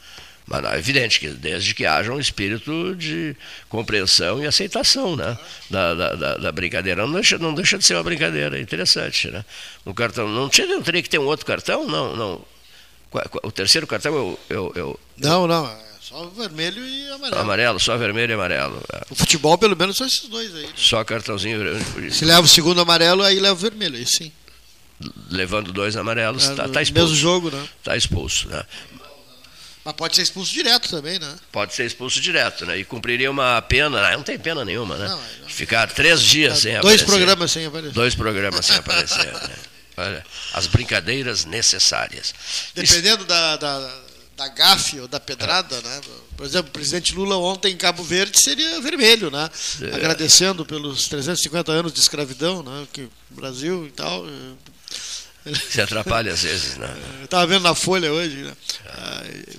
S5: Mas é evidente que desde que haja um espírito de compreensão e aceitação né? da, da, da, da brincadeira. Não deixa, não deixa de ser uma brincadeira, é interessante. Né? Um cartão, não, tinha, não teria que ter um outro cartão? Não, não. O terceiro cartão eu, eu
S4: não, não. Só vermelho e amarelo.
S5: Amarelo, só vermelho e amarelo. É.
S4: O futebol, pelo menos, são esses dois aí. Né?
S5: Só cartãozinho vermelho.
S4: Se leva o segundo amarelo, aí leva o vermelho, aí sim.
S5: Levando dois amarelos, está é, tá, tá
S4: expulso. Mesmo jogo, né?
S5: Está expulso, né?
S4: Mas pode ser expulso direto também, né?
S5: Pode ser expulso direto, né? E cumpriria uma pena, né? não tem pena nenhuma, né? Não, não. Ficar três dias sem
S4: dois
S5: aparecer.
S4: Dois programas sem aparecer.
S5: Dois programas sem aparecer. né? Olha, as brincadeiras necessárias.
S4: Dependendo Isso... da, da da gafe ou da pedrada, né? Por exemplo, o presidente Lula ontem em Cabo Verde seria vermelho, né? É. Agradecendo pelos 350 anos de escravidão, né? Que Brasil e tal.
S5: Se atrapalha às vezes, né?
S4: Estava vendo na Folha hoje, né?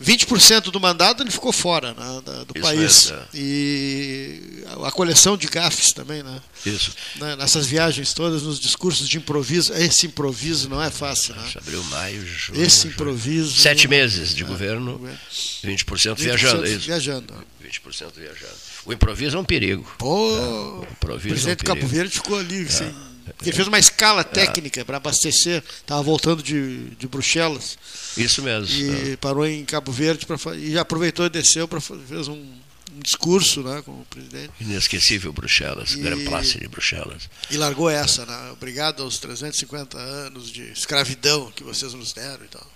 S4: 20% do mandato ele ficou fora né, do
S5: Isso
S4: país.
S5: mesmo, é.
S4: E a coleção de gafes também, né?
S5: Isso.
S4: Né, Nessas viagens todas, nos discursos de improviso. Esse improviso não é fácil, né?
S5: Abril, maio, junho.
S4: Esse improviso.
S5: Sete meses de
S4: É,
S5: governo,
S4: governo.
S5: 20%,
S4: 20%
S5: viajando. é isso?
S4: viajando.
S5: 20% viajando. O improviso é um perigo.
S4: Pô,
S5: o
S4: O
S5: improviso
S4: presidente
S5: é um
S4: Cabo. Verde ficou ali, sem- porque ele fez uma escala técnica para abastecer. Estava voltando de, de Bruxelas.
S5: Isso mesmo.
S4: E parou em Cabo Verde pra, e aproveitou e desceu para fez um, um discurso né, com o presidente.
S5: Inesquecível Bruxelas,
S4: E-
S5: Grand Place de Bruxelas.
S4: E largou essa, né? Obrigado aos 350 anos de escravidão que vocês nos deram e tal.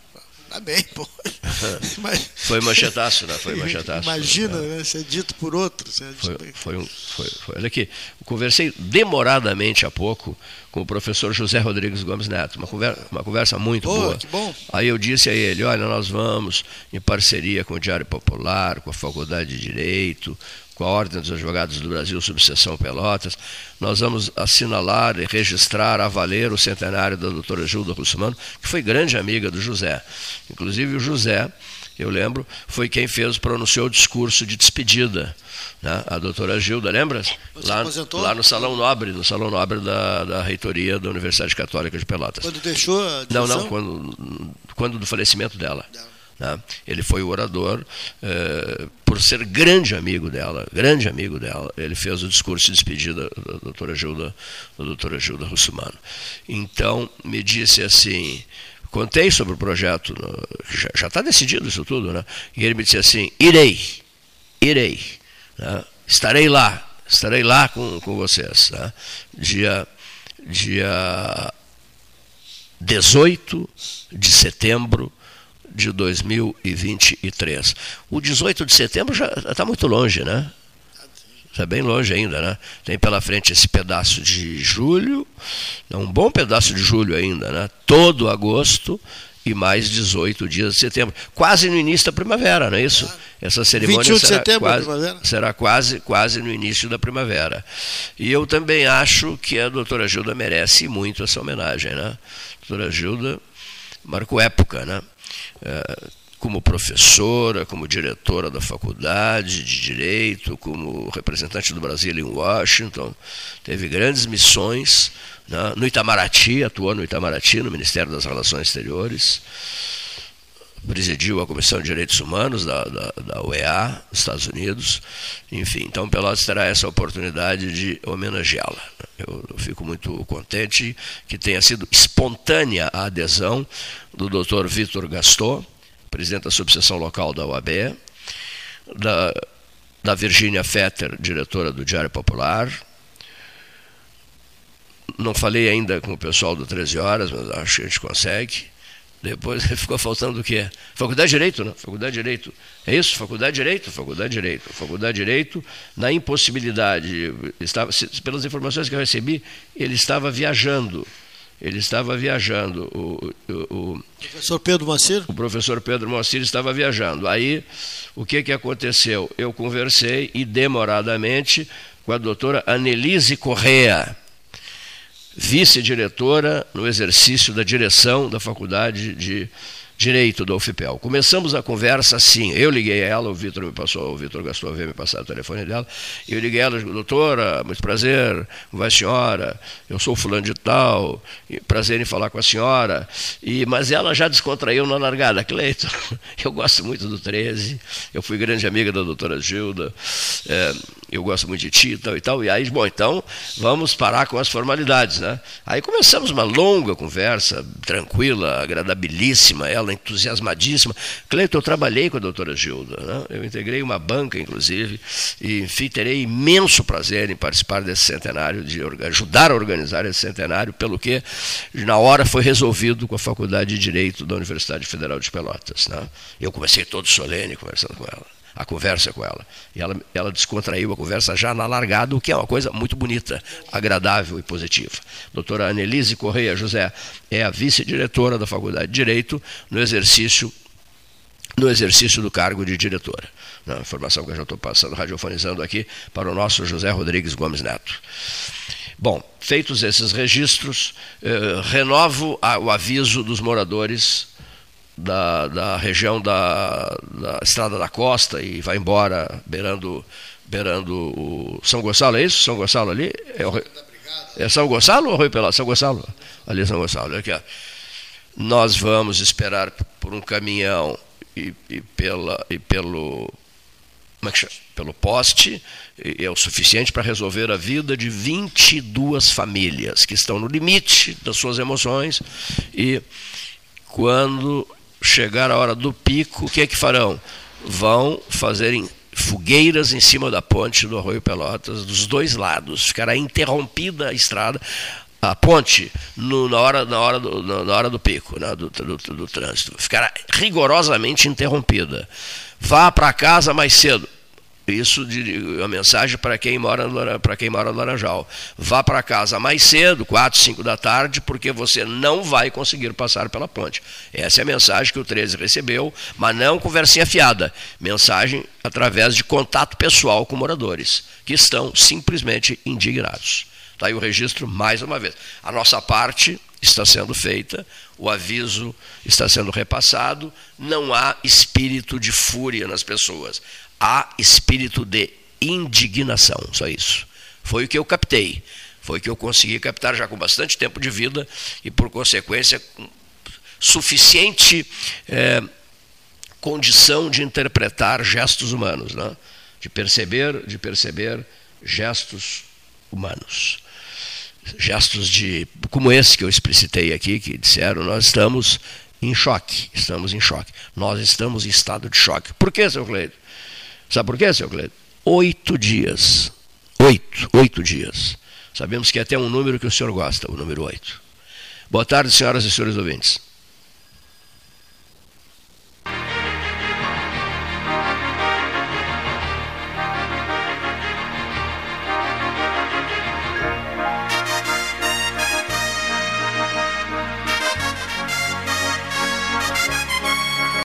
S4: Tá bem, pô. Mas-
S5: Foi manchetaço, né? Foi manchetaço.
S4: Imagina, né? Ser dito por outro. Ser
S5: Foi, foi um, foi, foi- olha aqui, conversei demoradamente há pouco com o professor José Rodrigues Gomes Neto, uma conversa, uma conversa muito
S4: Pô,
S5: boa.
S4: que bom.
S5: Aí eu disse a ele, olha, nós vamos em parceria com o Diário Popular, com a Faculdade de Direito, com a Ordem dos Advogados do Brasil, subseção Pelotas, nós vamos assinalar e registrar a valer o centenário da doutora Gilda Russomano, que foi grande amiga do José. Inclusive o José, eu lembro, foi quem fez, pronunciou o discurso de despedida. Né? A doutora Gilda, lembra? Lá, lá no Salão Nobre, no Salão Nobre da, da reitoria da Universidade Católica de Pelotas.
S4: Quando deixou a
S5: Não,
S4: direção?
S5: não, quando, quando do falecimento dela. Né? Ele foi o orador, eh, por ser grande amigo dela, grande amigo dela, ele fez o discurso de despedida da doutora Gilda, da doutora Gilda Russumano. Então, me disse assim, contei sobre o projeto, já está decidido isso tudo, né? E ele me disse assim, irei, irei, né? estarei lá, estarei lá com, com vocês, né? dia, dia 18 de setembro de 2023. O 18 de setembro já está muito longe, né? Está bem longe ainda, né? Tem pela frente esse pedaço de julho, é um bom pedaço de julho ainda, né? Todo agosto e mais 18 dias de setembro. Quase no início da primavera, não é isso? Essa cerimônia
S4: 21 de
S5: será
S4: setembro,
S5: quase,
S4: primavera.
S5: será quase, quase no início da primavera. E eu também acho que a doutora Gilda merece muito essa homenagem, né? A doutora Gilda marcou época, né? Eh, como professora, como diretora da faculdade de Direito, como representante do Brasil em Washington, teve grandes missões né? no Itamaraty, atuou no Itamaraty, no Ministério das Relações Exteriores, presidiu a Comissão de Direitos Humanos da, da, da UEA, dos Estados Unidos, enfim, então Pelotas terá essa oportunidade de homenageá-la. Eu, eu fico muito contente que tenha sido espontânea a adesão do Dr. Vitor Gaston, presidente da subseção local da OAB, da, da Virgínia Fetter, diretora do Diário Popular. Não falei ainda com o pessoal do 13 Horas, mas acho que a gente consegue. Depois ficou faltando o quê? Faculdade de Direito, né? Faculdade de Direito. É isso? Faculdade de Direito? Faculdade de Direito. Faculdade de Direito, na impossibilidade, estava, pelas informações que eu recebi, ele estava viajando. Ele estava viajando. O, o, o,
S4: Professor Pedro Macir?
S5: o professor Pedro Moacir estava viajando. Aí, o que, que aconteceu? Eu conversei e demoradamente com a doutora Anelise Correa, vice-diretora no exercício da direção da Faculdade de Direito da UFPEL. Começamos a conversa assim, eu liguei a ela, o Vitor me passou, o Vitor Gaston veio me passar o telefone dela, eu liguei a ela, doutora, muito prazer, como vai a senhora? Eu sou fulano de tal, prazer em falar com a senhora, e, mas ela já descontraiu na largada, Cleiton, eu gosto muito do 13, eu fui grande amiga da doutora Gilda, é, eu gosto muito de ti e tal e tal, e aí, bom, então, vamos parar com as formalidades, né? Aí começamos uma longa conversa, tranquila, agradabilíssima, ela entusiasmadíssima. Cleiton, eu trabalhei com a doutora Gilda, né? eu integrei uma banca, inclusive, e, enfim, terei imenso prazer em participar desse centenário, de ajudar a organizar esse centenário, pelo que, na hora, foi resolvido com a Faculdade de Direito da Universidade Federal de Pelotas. Né? Eu comecei todo solene conversando com ela a conversa com ela. E ela, ela descontraiu a conversa já na largada, o que é uma coisa muito bonita, agradável e positiva. Doutora Anelise Correia José é a vice-diretora da Faculdade de Direito no exercício no exercício do cargo de diretora. Na informação que eu já estou passando, radiofonizando aqui para o nosso José Rodrigues Gomes Neto. Bom, feitos esses registros, eh, renovo a, o aviso dos moradores da, da região da, da, Estrada da Costa e vai embora beirando, beirando o São Gonçalo, é isso? São Gonçalo ali? É, o, é São Gonçalo ou Rio Pelado? São Gonçalo? Ali é São Gonçalo, aqui, ó. Nós vamos esperar por um caminhão e, e, pela, e pelo, é pelo poste, é o suficiente para resolver a vida de 22 famílias que estão no limite das suas emoções e quando chegar a hora do pico, o que é que farão? Vão fazerem fogueiras em cima da ponte do Arroio Pelotas, dos dois lados. Ficará interrompida a estrada, a ponte, no, na, hora, na, hora do, na, hora do pico, né, do, do, do trânsito. Ficará rigorosamente interrompida. Vá para casa mais cedo. Isso de a mensagem para quem mora para quem mora no Laranjal. Vá para casa mais cedo, 4, 5 da tarde, porque você não vai conseguir passar pela ponte. Essa é a mensagem que o 13 recebeu, mas não conversinha fiada. Mensagem através de contato pessoal com moradores, que estão simplesmente indignados. Está aí o registro mais uma vez. A nossa parte está sendo feita, o aviso está sendo repassado, não há espírito de fúria nas pessoas há espírito de indignação, só isso. Foi o que eu captei, foi o que eu consegui captar já com bastante tempo de vida e, por consequência, suficiente é, condição de interpretar gestos humanos, né? de perceber, de perceber gestos humanos. Gestos de como esse que eu explicitei aqui, que disseram, nós estamos em choque, estamos em choque. Nós estamos em estado de choque. Por que, seu Cleide? Sabe por quê, seu Cleiton? Oito dias. Oito, oito dias. Sabemos que é até um número que o senhor gosta, o número oito. Boa tarde, senhoras e senhores ouvintes.